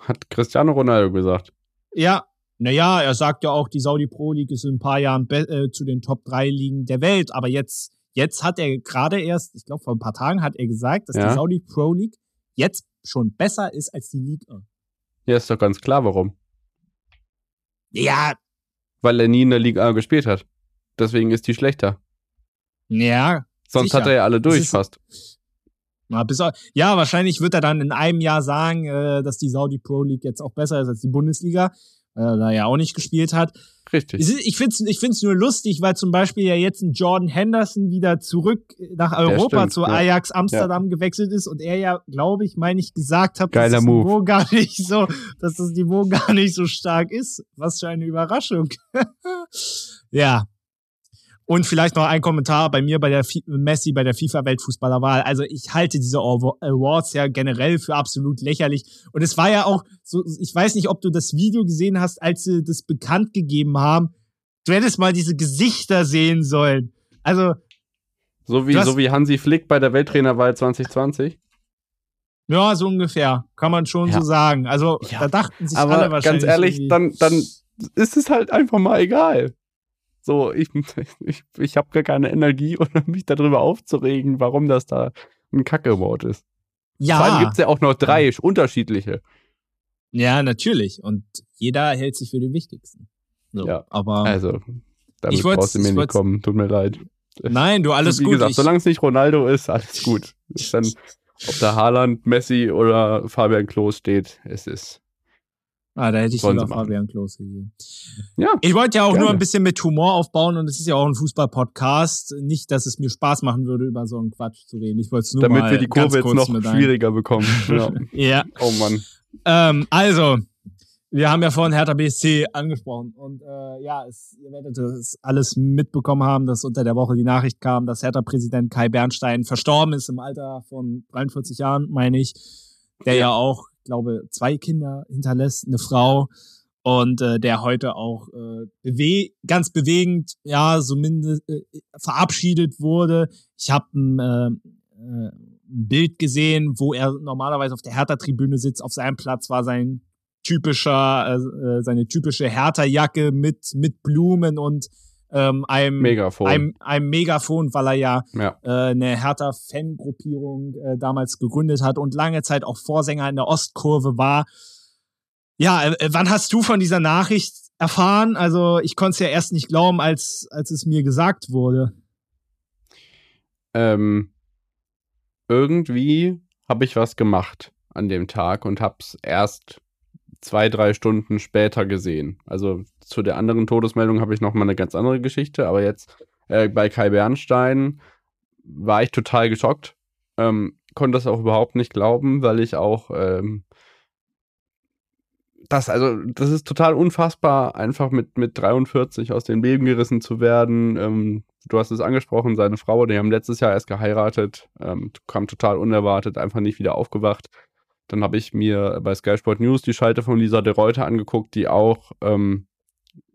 Hat Cristiano Ronaldo gesagt. Ja, naja, er sagt ja auch, die Saudi Pro League ist in ein paar Jahren äh, zu den Top 3 Ligen der Welt. Aber jetzt, jetzt hat er gerade erst, ich glaube vor ein paar Tagen hat er gesagt, dass ja. die Saudi Pro League jetzt schon besser ist als die Liga. Ja, ist doch ganz klar, warum. Ja. Weil er nie in der Liga gespielt hat. Deswegen ist die schlechter. Ja. Sonst sicher. hat er ja alle durch fast. Ja, bis, ja, wahrscheinlich wird er dann in einem Jahr sagen, äh, dass die Saudi Pro League jetzt auch besser ist als die Bundesliga, weil er da ja auch nicht gespielt hat. Richtig. Ich finde es ich find's nur lustig, weil zum Beispiel ja jetzt ein Jordan Henderson wieder zurück nach Europa zu Ajax Amsterdam ja. gewechselt ist und er ja, glaube ich, meine ich, gesagt hat, dass das Niveau gar nicht so, dass das Niveau gar nicht so stark ist. Was für eine Überraschung. ja, und vielleicht noch ein Kommentar bei mir bei der F Messi bei der FIFA-Weltfußballerwahl. Also ich halte diese Awards ja generell für absolut lächerlich. Und es war ja auch so, ich weiß nicht, ob du das Video gesehen hast, als sie das bekannt gegeben haben. Du hättest mal diese Gesichter sehen sollen. Also. So wie, so wie Hansi Flick bei der Welttrainerwahl 2020? Ja, so ungefähr. Kann man schon ja. so sagen. Also, ja. da dachten sich Aber alle wahrscheinlich. Ganz ehrlich, dann, dann ist es halt einfach mal egal. So, ich, ich, ich habe gar keine Energie, um mich darüber aufzuregen, warum das da ein Kacke-Wort ist. Ja. Vor allem gibt es ja auch noch drei ja. unterschiedliche. Ja, natürlich. Und jeder hält sich für den wichtigsten. So, ja. Aber also, damit brauchst du mir nicht kommen. Tut mir leid. Nein, du alles Wie gut. Wie gesagt, solange es nicht Ronaldo ist, alles gut. Ist dann, ob da Haaland, Messi oder Fabian Klos steht, es ist Ah, da hätte ich lieber Fabian Klos gegeben. Ja. Ich wollte ja auch gerne. nur ein bisschen mit Humor aufbauen und es ist ja auch ein Fußball-Podcast. Nicht, dass es mir Spaß machen würde, über so einen Quatsch zu reden. Ich wollte es nur Damit mal wir die Kurve jetzt noch schwieriger bekommen. Ja. ja. Oh Mann. Ähm, also, wir haben ja vorhin Hertha BSC angesprochen und äh, ja, es, ihr werdet das alles mitbekommen haben, dass unter der Woche die Nachricht kam, dass Hertha-Präsident Kai Bernstein verstorben ist im Alter von 43 Jahren, meine ich, der ja auch glaube, zwei Kinder hinterlässt, eine Frau und äh, der heute auch äh, bewe ganz bewegend, ja, zumindest äh, verabschiedet wurde. Ich habe ein, äh, äh, ein Bild gesehen, wo er normalerweise auf der Hertha-Tribüne sitzt. Auf seinem Platz war sein typischer, äh, äh seine typische Hertha-Jacke mit mit Blumen und ähm, einem, Megafon. Einem, einem Megafon, weil er ja, ja. Äh, eine Hertha-Fan-Gruppierung äh, damals gegründet hat und lange Zeit auch Vorsänger in der Ostkurve war. Ja, äh, wann hast du von dieser Nachricht erfahren? Also ich konnte es ja erst nicht glauben, als, als es mir gesagt wurde. Ähm, irgendwie habe ich was gemacht an dem Tag und hab's erst zwei, drei Stunden später gesehen. Also zu der anderen Todesmeldung habe ich noch mal eine ganz andere Geschichte, aber jetzt äh, bei Kai Bernstein war ich total geschockt. Ähm, konnte das auch überhaupt nicht glauben, weil ich auch ähm, das, also, das ist total unfassbar, einfach mit, mit 43 aus dem Leben gerissen zu werden. Ähm, du hast es angesprochen, seine Frau, die haben letztes Jahr erst geheiratet, ähm, kam total unerwartet, einfach nicht wieder aufgewacht. Dann habe ich mir bei Sky Sport News die Schalte von Lisa de Reuter angeguckt, die auch ähm,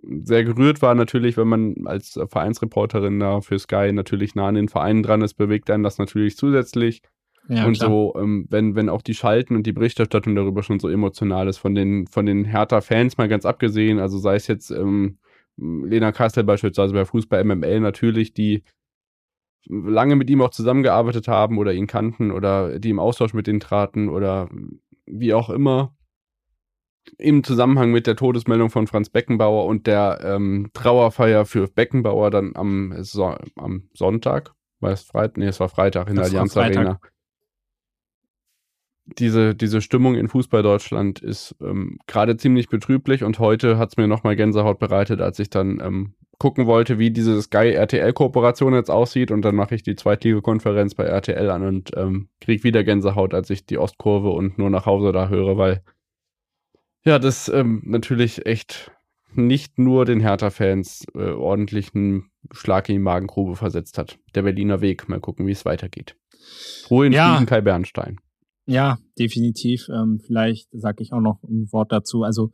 sehr gerührt war natürlich, wenn man als Vereinsreporterin da für Sky natürlich nah an den Vereinen dran ist, bewegt einen das natürlich zusätzlich. Ja, und klar. so, ähm, wenn, wenn auch die Schalten und die Berichterstattung darüber schon so emotional ist, von den, von den Hertha-Fans mal ganz abgesehen, also sei es jetzt ähm, Lena Kastel beispielsweise bei Fußball MML natürlich, die lange mit ihm auch zusammengearbeitet haben oder ihn kannten oder die im Austausch mit ihm traten oder wie auch immer. Im Zusammenhang mit der Todesmeldung von Franz Beckenbauer und der ähm, Trauerfeier für Beckenbauer dann am, so am Sonntag, war es Freitag? Nee, es war Freitag in das der Allianz Arena diese, diese Stimmung in Fußball Deutschland ist ähm, gerade ziemlich betrüblich und heute hat es mir nochmal Gänsehaut bereitet, als ich dann ähm, gucken wollte, wie diese Sky-RTL-Kooperation jetzt aussieht und dann mache ich die Zweitliga-Konferenz bei RTL an und ähm, krieg wieder Gänsehaut, als ich die Ostkurve und nur nach Hause da höre, weil ja, das ähm, natürlich echt nicht nur den Hertha-Fans äh, ordentlichen Schlag in die Magengrube versetzt hat. Der Berliner Weg. Mal gucken, wie es weitergeht. Ruhe in ja. Frieden, Kai Bernstein. Ja, definitiv. Ähm, vielleicht sage ich auch noch ein Wort dazu. Also,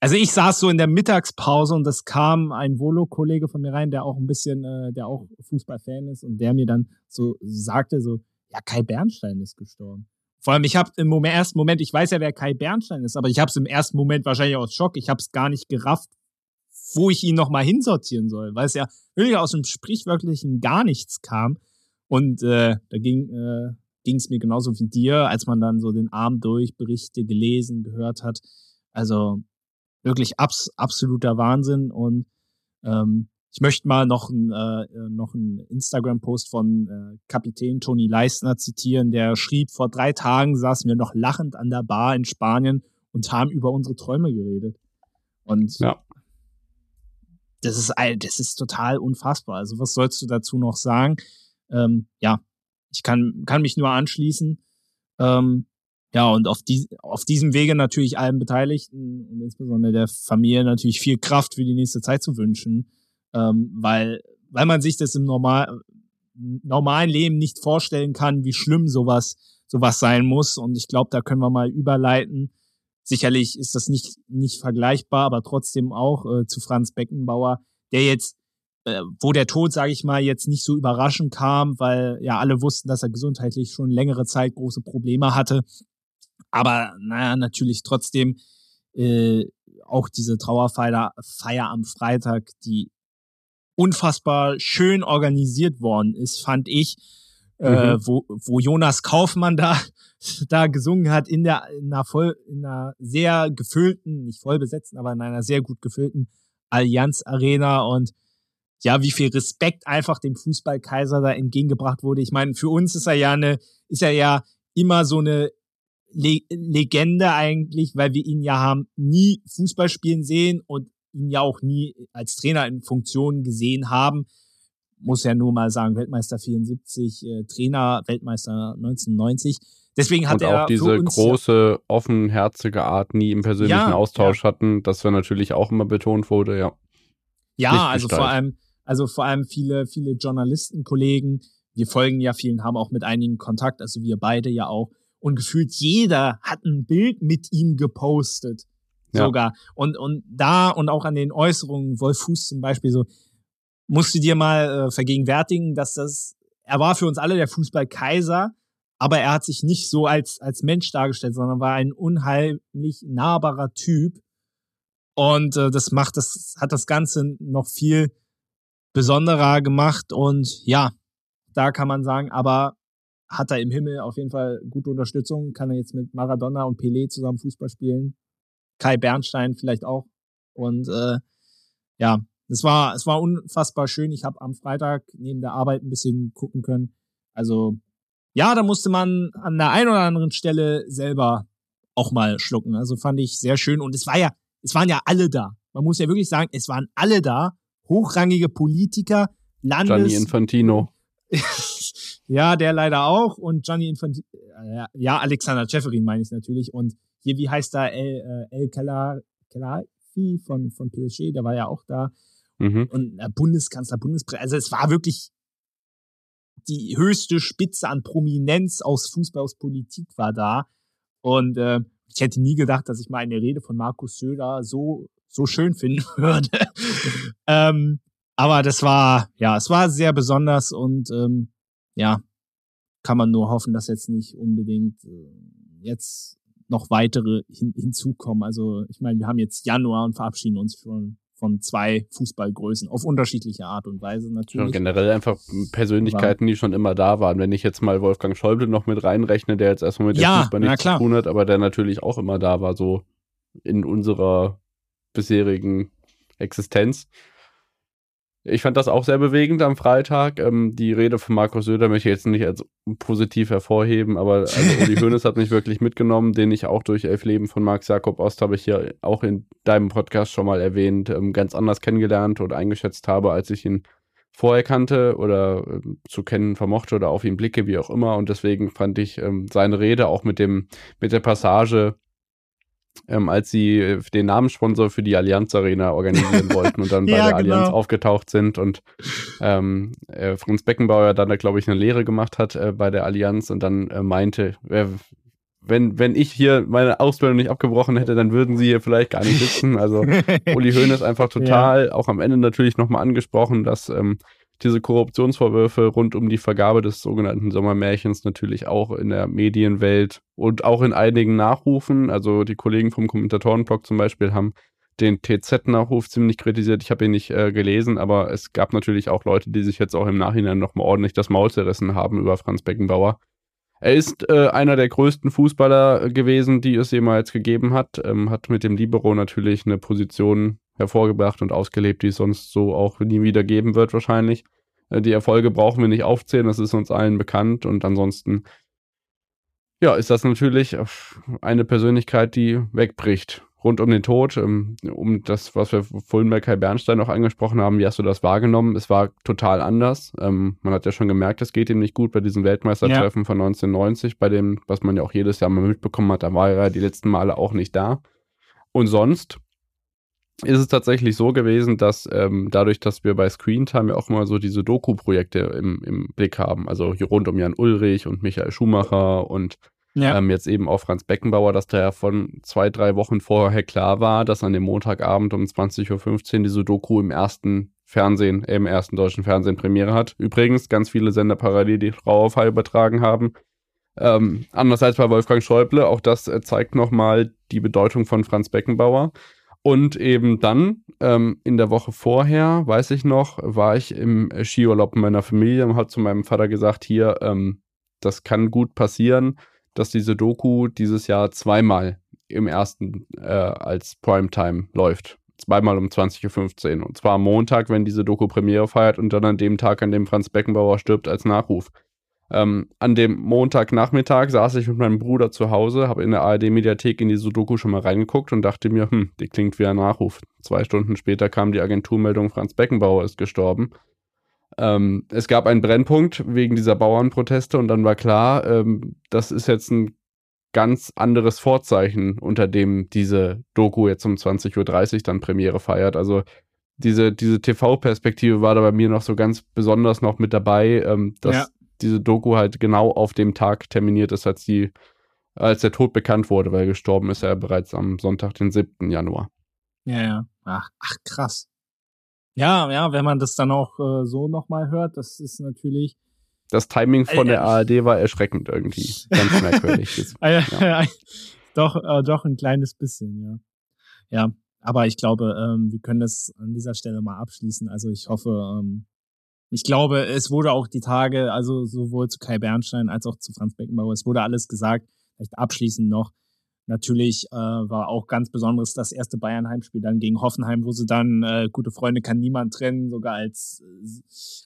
also ich saß so in der Mittagspause und es kam ein Volo-Kollege von mir rein, der auch ein bisschen, äh, der auch Fußballfan ist und der mir dann so sagte so, ja, Kai Bernstein ist gestorben. Vor allem, ich habe im Moment, ersten Moment, ich weiß ja, wer Kai Bernstein ist, aber ich habe es im ersten Moment wahrscheinlich aus Schock. Ich habe es gar nicht gerafft, wo ich ihn nochmal hinsortieren soll, weil es ja wirklich aus dem sprichwörtlichen gar nichts kam. Und äh, da ging äh, ging es mir genauso wie dir, als man dann so den Abend durch Berichte gelesen, gehört hat. Also wirklich abs absoluter Wahnsinn. Und ähm, ich möchte mal noch ein, äh, noch einen Instagram-Post von äh, Kapitän Toni Leistner zitieren, der schrieb, vor drei Tagen saßen wir noch lachend an der Bar in Spanien und haben über unsere Träume geredet. Und ja. das ist das ist total unfassbar. Also was sollst du dazu noch sagen? Ähm, ja, ich kann, kann mich nur anschließen. Ähm, ja, und auf, die, auf diesem Wege natürlich allen Beteiligten und insbesondere der Familie natürlich viel Kraft für die nächste Zeit zu wünschen, ähm, weil, weil man sich das im normal, normalen Leben nicht vorstellen kann, wie schlimm sowas, sowas sein muss. Und ich glaube, da können wir mal überleiten. Sicherlich ist das nicht, nicht vergleichbar, aber trotzdem auch äh, zu Franz Beckenbauer, der jetzt wo der Tod, sage ich mal, jetzt nicht so überraschend kam, weil ja alle wussten, dass er gesundheitlich schon längere Zeit große Probleme hatte. Aber naja, natürlich trotzdem äh, auch diese Trauerfeier Feier am Freitag, die unfassbar schön organisiert worden ist, fand ich, äh, mhm. äh, wo, wo Jonas Kaufmann da, da gesungen hat in der in einer voll in einer sehr gefüllten, nicht voll besetzten, aber in einer sehr gut gefüllten Allianz Arena und ja, wie viel Respekt einfach dem Fußballkaiser da entgegengebracht wurde. Ich meine, für uns ist er ja eine, ist er ja immer so eine Le Legende eigentlich, weil wir ihn ja haben nie Fußball spielen sehen und ihn ja auch nie als Trainer in Funktion gesehen haben. Muss ja nur mal sagen, Weltmeister 74, äh, Trainer, Weltmeister 1990. Deswegen hat und er auch diese große, offenherzige Art nie im persönlichen ja, Austausch ja. hatten, das war natürlich auch immer betont wurde, ja. Ja, also vor allem, also vor allem viele, viele Journalistenkollegen. Wir folgen ja vielen, haben auch mit einigen Kontakt, also wir beide ja auch. Und gefühlt jeder hat ein Bild mit ihm gepostet. Ja. Sogar. Und, und da und auch an den Äußerungen, Wolf Fuß zum Beispiel so, musst du dir mal äh, vergegenwärtigen, dass das, er war für uns alle der Fußballkaiser, aber er hat sich nicht so als, als Mensch dargestellt, sondern war ein unheimlich nahbarer Typ. Und äh, das macht das, hat das Ganze noch viel besonderer gemacht und ja, da kann man sagen, aber hat er im Himmel auf jeden Fall gute Unterstützung, kann er jetzt mit Maradona und Pelé zusammen Fußball spielen, Kai Bernstein vielleicht auch und äh, ja, es war es war unfassbar schön. Ich habe am Freitag neben der Arbeit ein bisschen gucken können. Also ja, da musste man an der einen oder anderen Stelle selber auch mal schlucken. Also fand ich sehr schön und es war ja, es waren ja alle da. Man muss ja wirklich sagen, es waren alle da hochrangige Politiker, Landes... Gianni Infantino. ja, der leider auch. Und Gianni Infantino, ja, Alexander Ceferin meine ich natürlich. Und hier, wie heißt da, El, äh, El Khelaifi von, von PSG, der war ja auch da. Mhm. Und äh, Bundeskanzler, Bundespräsident, also es war wirklich die höchste Spitze an Prominenz aus Fußball, aus Politik war da. Und äh, ich hätte nie gedacht, dass ich mal eine Rede von Markus Söder so so schön finden würde. ähm, aber das war, ja, es war sehr besonders und ähm, ja, kann man nur hoffen, dass jetzt nicht unbedingt äh, jetzt noch weitere hin, hinzukommen. Also ich meine, wir haben jetzt Januar und verabschieden uns von, von zwei Fußballgrößen auf unterschiedliche Art und Weise natürlich. Und generell einfach Persönlichkeiten, die schon immer da waren. Wenn ich jetzt mal Wolfgang Schäuble noch mit reinrechne, der jetzt erstmal mit ja, dem Fußball nichts zu tun hat, aber der natürlich auch immer da war, so in unserer bisherigen Existenz. Ich fand das auch sehr bewegend am Freitag. Ähm, die Rede von Markus Söder möchte ich jetzt nicht als positiv hervorheben, aber also Uli Hoeneß hat mich wirklich mitgenommen, den ich auch durch Elf Leben von Max Jakob Ost habe ich hier auch in deinem Podcast schon mal erwähnt, ähm, ganz anders kennengelernt und eingeschätzt habe, als ich ihn vorher kannte oder äh, zu kennen vermochte oder auf ihn blicke, wie auch immer. Und deswegen fand ich ähm, seine Rede auch mit dem, mit der Passage, ähm, als sie äh, den Namenssponsor für die Allianz Arena organisieren wollten und dann bei Ja, der Allianz genau. aufgetaucht sind und ähm, äh, Franz Beckenbauer dann da, glaube ich, eine Lehre gemacht hat äh, bei der Allianz und dann äh, meinte, äh, wenn, wenn ich hier meine Ausbildung nicht abgebrochen hätte, dann würden sie hier vielleicht gar nicht sitzen. Also Uli Hoeneß einfach total, auch am Ende natürlich nochmal angesprochen, dass ähm, diese Korruptionsvorwürfe rund um die Vergabe des sogenannten Sommermärchens natürlich auch in der Medienwelt und auch in einigen Nachrufen, also die Kollegen vom Kommentatorenblog zum Beispiel haben den TZ-Nachruf ziemlich kritisiert. Ich habe ihn nicht äh, gelesen, aber es gab natürlich auch Leute, die sich jetzt auch im Nachhinein nochmal ordentlich das Maul zerrissen haben über Franz Beckenbauer. Er ist äh, einer der größten Fußballer gewesen, die es jemals gegeben hat. Ähm, hat mit dem Libero natürlich eine Position hervorgebracht und ausgelebt, die es sonst so auch nie wieder geben wird, wahrscheinlich. Äh, die Erfolge brauchen wir nicht aufzählen, das ist uns allen bekannt. Und ansonsten, ja, ist das natürlich eine Persönlichkeit, die wegbricht. Rund um den Tod, ähm, um das, was wir vorhin bei Kai Bernstein noch angesprochen haben, wie hast du das wahrgenommen? Es war total anders. Ähm, man hat ja schon gemerkt, es geht ihm nicht gut bei diesem Weltmeistertreffen von 1990, bei dem, was man ja auch jedes Jahr mal mitbekommen hat, da war er die letzten Male auch nicht da. Und sonst ist es tatsächlich so gewesen, dass ähm, dadurch, dass wir bei Screentime ja auch immer so diese Doku-Projekte im, im Blick haben, also hier rund um Jan Ulrich und Michael Schumacher und ja. ähm, jetzt eben auch Franz Beckenbauer, dass da ja von zwei, drei Wochen vorher klar war, dass an dem Montagabend um 20.15 Uhr diese Doku im ersten Fernsehen, äh, im ersten deutschen Fernsehen Premiere hat. Übrigens ganz viele Sender parallel, die Frauenfall übertragen haben. Ähm, anders als bei Wolfgang Schäuble, auch das äh, zeigt nochmal die Bedeutung von Franz Beckenbauer. Und eben dann, ähm, in der Woche vorher, weiß ich noch, war ich im Skiurlaub mit meiner Familie und hat zu meinem Vater gesagt, hier, ähm, das kann gut passieren, dass diese Doku dieses Jahr zweimal im ersten äh, als Primetime läuft. Zweimal um 20.15 Uhr. Und zwar am Montag, wenn diese Doku Premiere feiert und dann an dem Tag, an dem Franz Beckenbauer stirbt, als Nachruf. Ähm, an dem Montagnachmittag saß ich mit meinem Bruder zu Hause, habe in der ARD-Mediathek in diese Doku schon mal reingeguckt und dachte mir, hm, die klingt wie ein Nachruf. Zwei Stunden später kam die Agenturmeldung, Franz Beckenbauer ist gestorben. Ähm, es gab einen Brennpunkt wegen dieser Bauernproteste und dann war klar, ähm, das ist jetzt ein ganz anderes Vorzeichen, unter dem diese Doku jetzt um 20.30 Uhr dann Premiere feiert. Also diese, diese TV-Perspektive war da bei mir noch so ganz besonders noch mit dabei, ähm, dass Ja. Diese Doku halt genau auf dem Tag terminiert ist, als die, als der Tod bekannt wurde, weil gestorben ist er bereits am Sonntag, den 7. Januar. Ja, ja. Ach, ach krass. Ja, ja, wenn man das dann auch äh, so nochmal hört, das ist natürlich Das Timing von Äh, der ARD war erschreckend irgendwie. Ganz merkwürdig. Äh, Ja. doch, äh, doch ein kleines bisschen, ja. Ja, aber ich glaube, ähm, wir können das an dieser Stelle mal abschließen. Also ich hoffe, ähm, ich glaube, es wurde auch die Tage, also sowohl zu Kai Bernstein als auch zu Franz Beckenbauer, es wurde alles gesagt. Vielleicht abschließend noch. Natürlich äh, war auch ganz besonderes das erste Bayern-Heimspiel dann gegen Hoffenheim, wo sie dann äh, gute Freunde kann niemand trennen, sogar als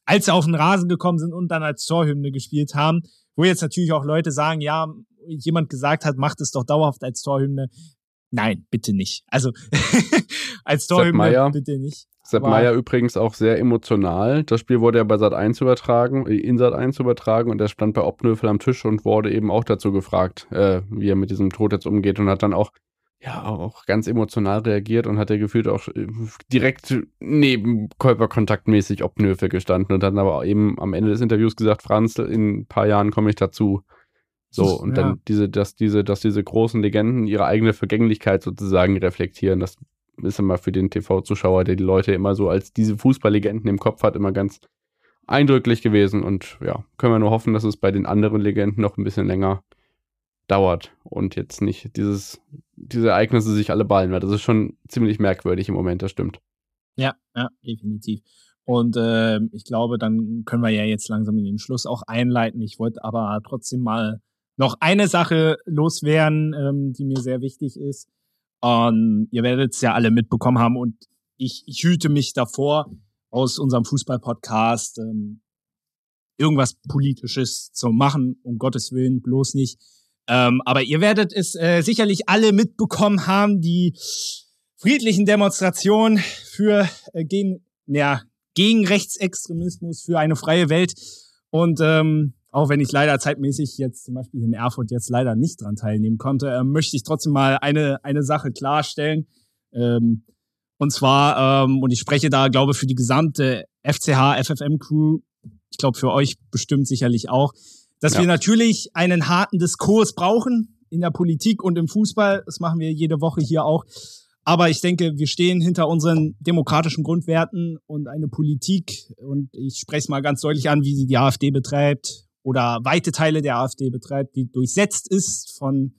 als sie auf den Rasen gekommen sind und dann als Torhymne gespielt haben, wo jetzt natürlich auch Leute sagen, ja, jemand gesagt hat, macht es doch dauerhaft als Torhymne. Nein, bitte nicht. Also als Torhymne bitte nicht. Sepp Meier übrigens auch sehr emotional. Das Spiel wurde ja bei Sat 1 übertragen, äh, in Sat 1 übertragen und er stand bei Obnöfel am Tisch und wurde eben auch dazu gefragt, äh, wie er mit diesem Tod jetzt umgeht und hat dann auch ja auch ganz emotional reagiert und hat er gefühlt auch äh, direkt neben Körperkontaktmäßig Obnöfel gestanden und dann aber eben am Ende des Interviews gesagt, Franz, in ein paar Jahren komme ich dazu. So, und Ja. dann diese, dass diese, dass diese großen Legenden ihre eigene Vergänglichkeit sozusagen reflektieren, das ist immer für den TV-Zuschauer, der die Leute immer so als diese Fußballlegenden im Kopf hat, immer ganz eindrücklich gewesen und ja, können wir nur hoffen, dass es bei den anderen Legenden noch ein bisschen länger dauert und jetzt nicht dieses, diese Ereignisse sich alle ballen, weil das ist schon ziemlich merkwürdig im Moment, das stimmt. Ja, ja, definitiv. Und äh, ich glaube, dann können wir ja jetzt langsam in den Schluss auch einleiten. Ich wollte aber trotzdem mal noch eine Sache loswerden, ähm, die mir sehr wichtig ist. Ähm, ihr werdet es ja alle mitbekommen haben und ich, ich hüte mich davor, aus unserem Fußball-Podcast ähm, irgendwas Politisches zu machen, um Gottes Willen, bloß nicht. Ähm, aber ihr werdet es äh, sicherlich alle mitbekommen haben, die friedlichen Demonstrationen für äh, gegen, ja, gegen Rechtsextremismus, für eine freie Welt. Und ähm, auch wenn ich leider zeitmäßig jetzt zum Beispiel in Erfurt jetzt leider nicht dran teilnehmen konnte, äh, möchte ich trotzdem mal eine, eine Sache klarstellen. Ähm, und zwar, ähm, und ich spreche da, glaube für die gesamte FCH, FFM-Crew, ich glaube für euch bestimmt sicherlich auch, dass ja. wir natürlich einen harten Diskurs brauchen in der Politik und im Fußball. Das machen wir jede Woche hier auch. Aber ich denke, wir stehen hinter unseren demokratischen Grundwerten und eine Politik, und ich spreche es mal ganz deutlich an, wie sie die AfD betreibt oder weite Teile der AfD betreibt, die durchsetzt ist von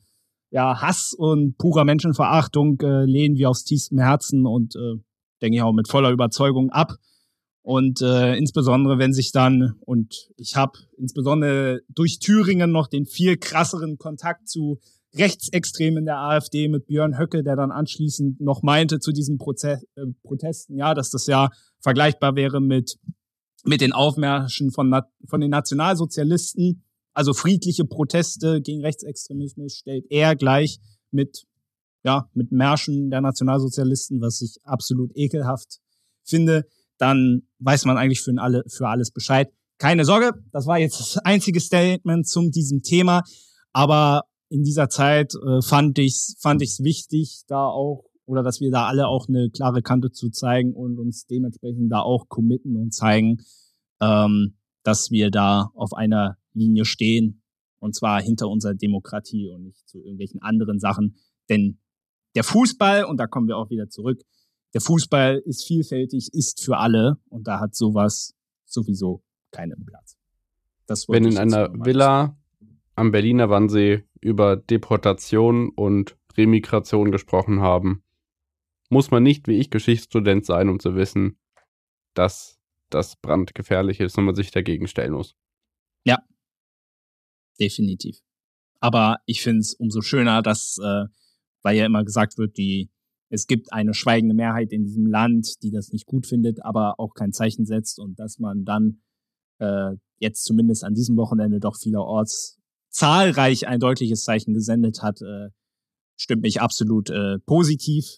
ja, Hass und purer Menschenverachtung, äh, lehnen wir aus tiefstem Herzen und äh, denke ich auch mit voller Überzeugung ab. Und äh, insbesondere, wenn sich dann, und ich habe insbesondere durch Thüringen noch den viel krasseren Kontakt zu Rechtsextremen der AfD mit Björn Höcke, der dann anschließend noch meinte zu diesen Proze äh, Protesten, ja, dass das ja vergleichbar wäre mit, mit den Aufmärschen von, von den Nationalsozialisten. Also friedliche Proteste gegen Rechtsextremismus stellt er gleich mit, ja, mit Märschen der Nationalsozialisten, was ich absolut ekelhaft finde. Dann weiß man eigentlich für, alle, für alles Bescheid. Keine Sorge, das war jetzt das einzige Statement zum diesem Thema. Aber in dieser Zeit äh, fand ich fand ich's wichtig, da auch oder dass wir da alle auch eine klare Kante zu zeigen und uns dementsprechend da auch committen und zeigen, ähm, dass wir da auf einer Linie stehen und zwar hinter unserer Demokratie und nicht zu irgendwelchen anderen Sachen. Denn der Fußball, und da kommen wir auch wieder zurück, der Fußball ist vielfältig, ist für alle und da hat sowas sowieso keinen Platz. Wenn in einer Villa am Berliner Wannsee über Deportation und Remigration gesprochen haben, muss man nicht wie ich Geschichtsstudent sein, um zu wissen, dass das brandgefährlich ist und man sich dagegen stellen muss. Ja, definitiv. Aber ich finde es umso schöner, dass, äh, weil ja immer gesagt wird, die, es gibt eine schweigende Mehrheit in diesem Land, die das nicht gut findet, aber auch kein Zeichen setzt und dass man dann äh, jetzt zumindest an diesem Wochenende doch vielerorts zahlreich ein deutliches Zeichen gesendet hat, äh, stimmt mich absolut äh, positiv.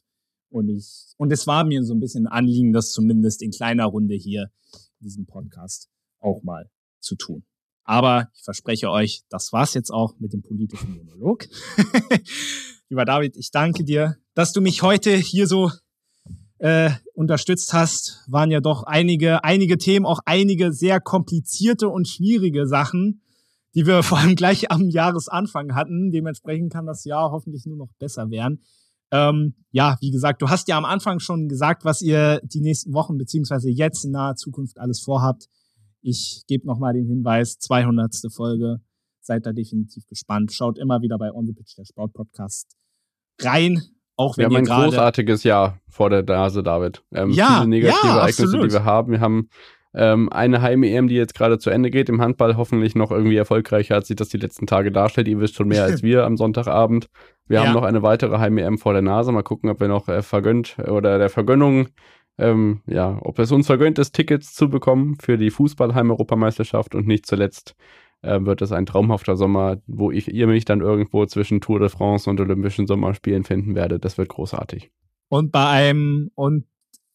Und ich, und es war mir so ein bisschen ein Anliegen, das zumindest in kleiner Runde hier in diesem Podcast auch mal zu tun. Aber ich verspreche euch, das war's jetzt auch mit dem politischen Monolog. Lieber David, ich danke dir, dass du mich heute hier so äh, unterstützt hast. Waren ja doch einige, einige Themen, auch einige sehr komplizierte und schwierige Sachen die wir vor allem gleich am Jahresanfang hatten. Dementsprechend kann das Jahr hoffentlich nur noch besser werden. Ähm, ja, wie gesagt, du hast ja am Anfang schon gesagt, was ihr die nächsten Wochen beziehungsweise jetzt in naher Zukunft alles vorhabt. Ich gebe nochmal den Hinweis, 200. Folge. Seid da definitiv gespannt. Schaut immer wieder bei On the Pitch, der Sport-Podcast, rein. Auch wenn wir haben ein großartiges Jahr vor der Nase, David. Ähm, ja, viele negative ja, Ereignisse, die wir haben. Wir haben ähm, eine Heim-EM, die jetzt gerade zu Ende geht, im Handball hoffentlich noch irgendwie erfolgreicher, als sich das die letzten Tage darstellt. Ihr wisst schon mehr als wir am Sonntagabend. Wir ja. haben noch eine weitere Heim-EM vor der Nase. Mal gucken, ob wir noch äh, vergönnt oder der Vergönnung, ähm, ja, ob es uns vergönnt ist, Tickets zu bekommen für die Fußball-Heim-Europameisterschaft und nicht zuletzt äh, wird es ein traumhafter Sommer, wo ich ihr mich dann irgendwo zwischen Tour de France und Olympischen Sommerspielen finden werde. Das wird großartig. Und bei einem, und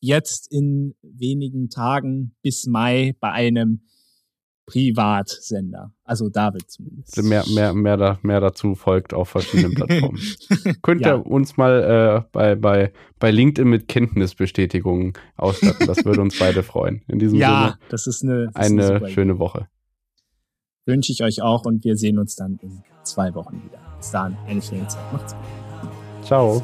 jetzt in wenigen Tagen bis Mai bei einem Privatsender. Also David zumindest. Mehr, mehr, mehr, da, mehr dazu folgt auf verschiedenen Plattformen. Könnt ihr uns mal äh, bei, bei, bei LinkedIn mit Kenntnisbestätigungen ausstatten? Das würde uns beide freuen. In diesem ja, Sinne. das ist eine, das eine, eine schöne Woche. Wünsche ich euch auch und wir sehen uns dann in zwei Wochen wieder. Bis dahin, eine schöne Zeit. Macht's gut. Ciao.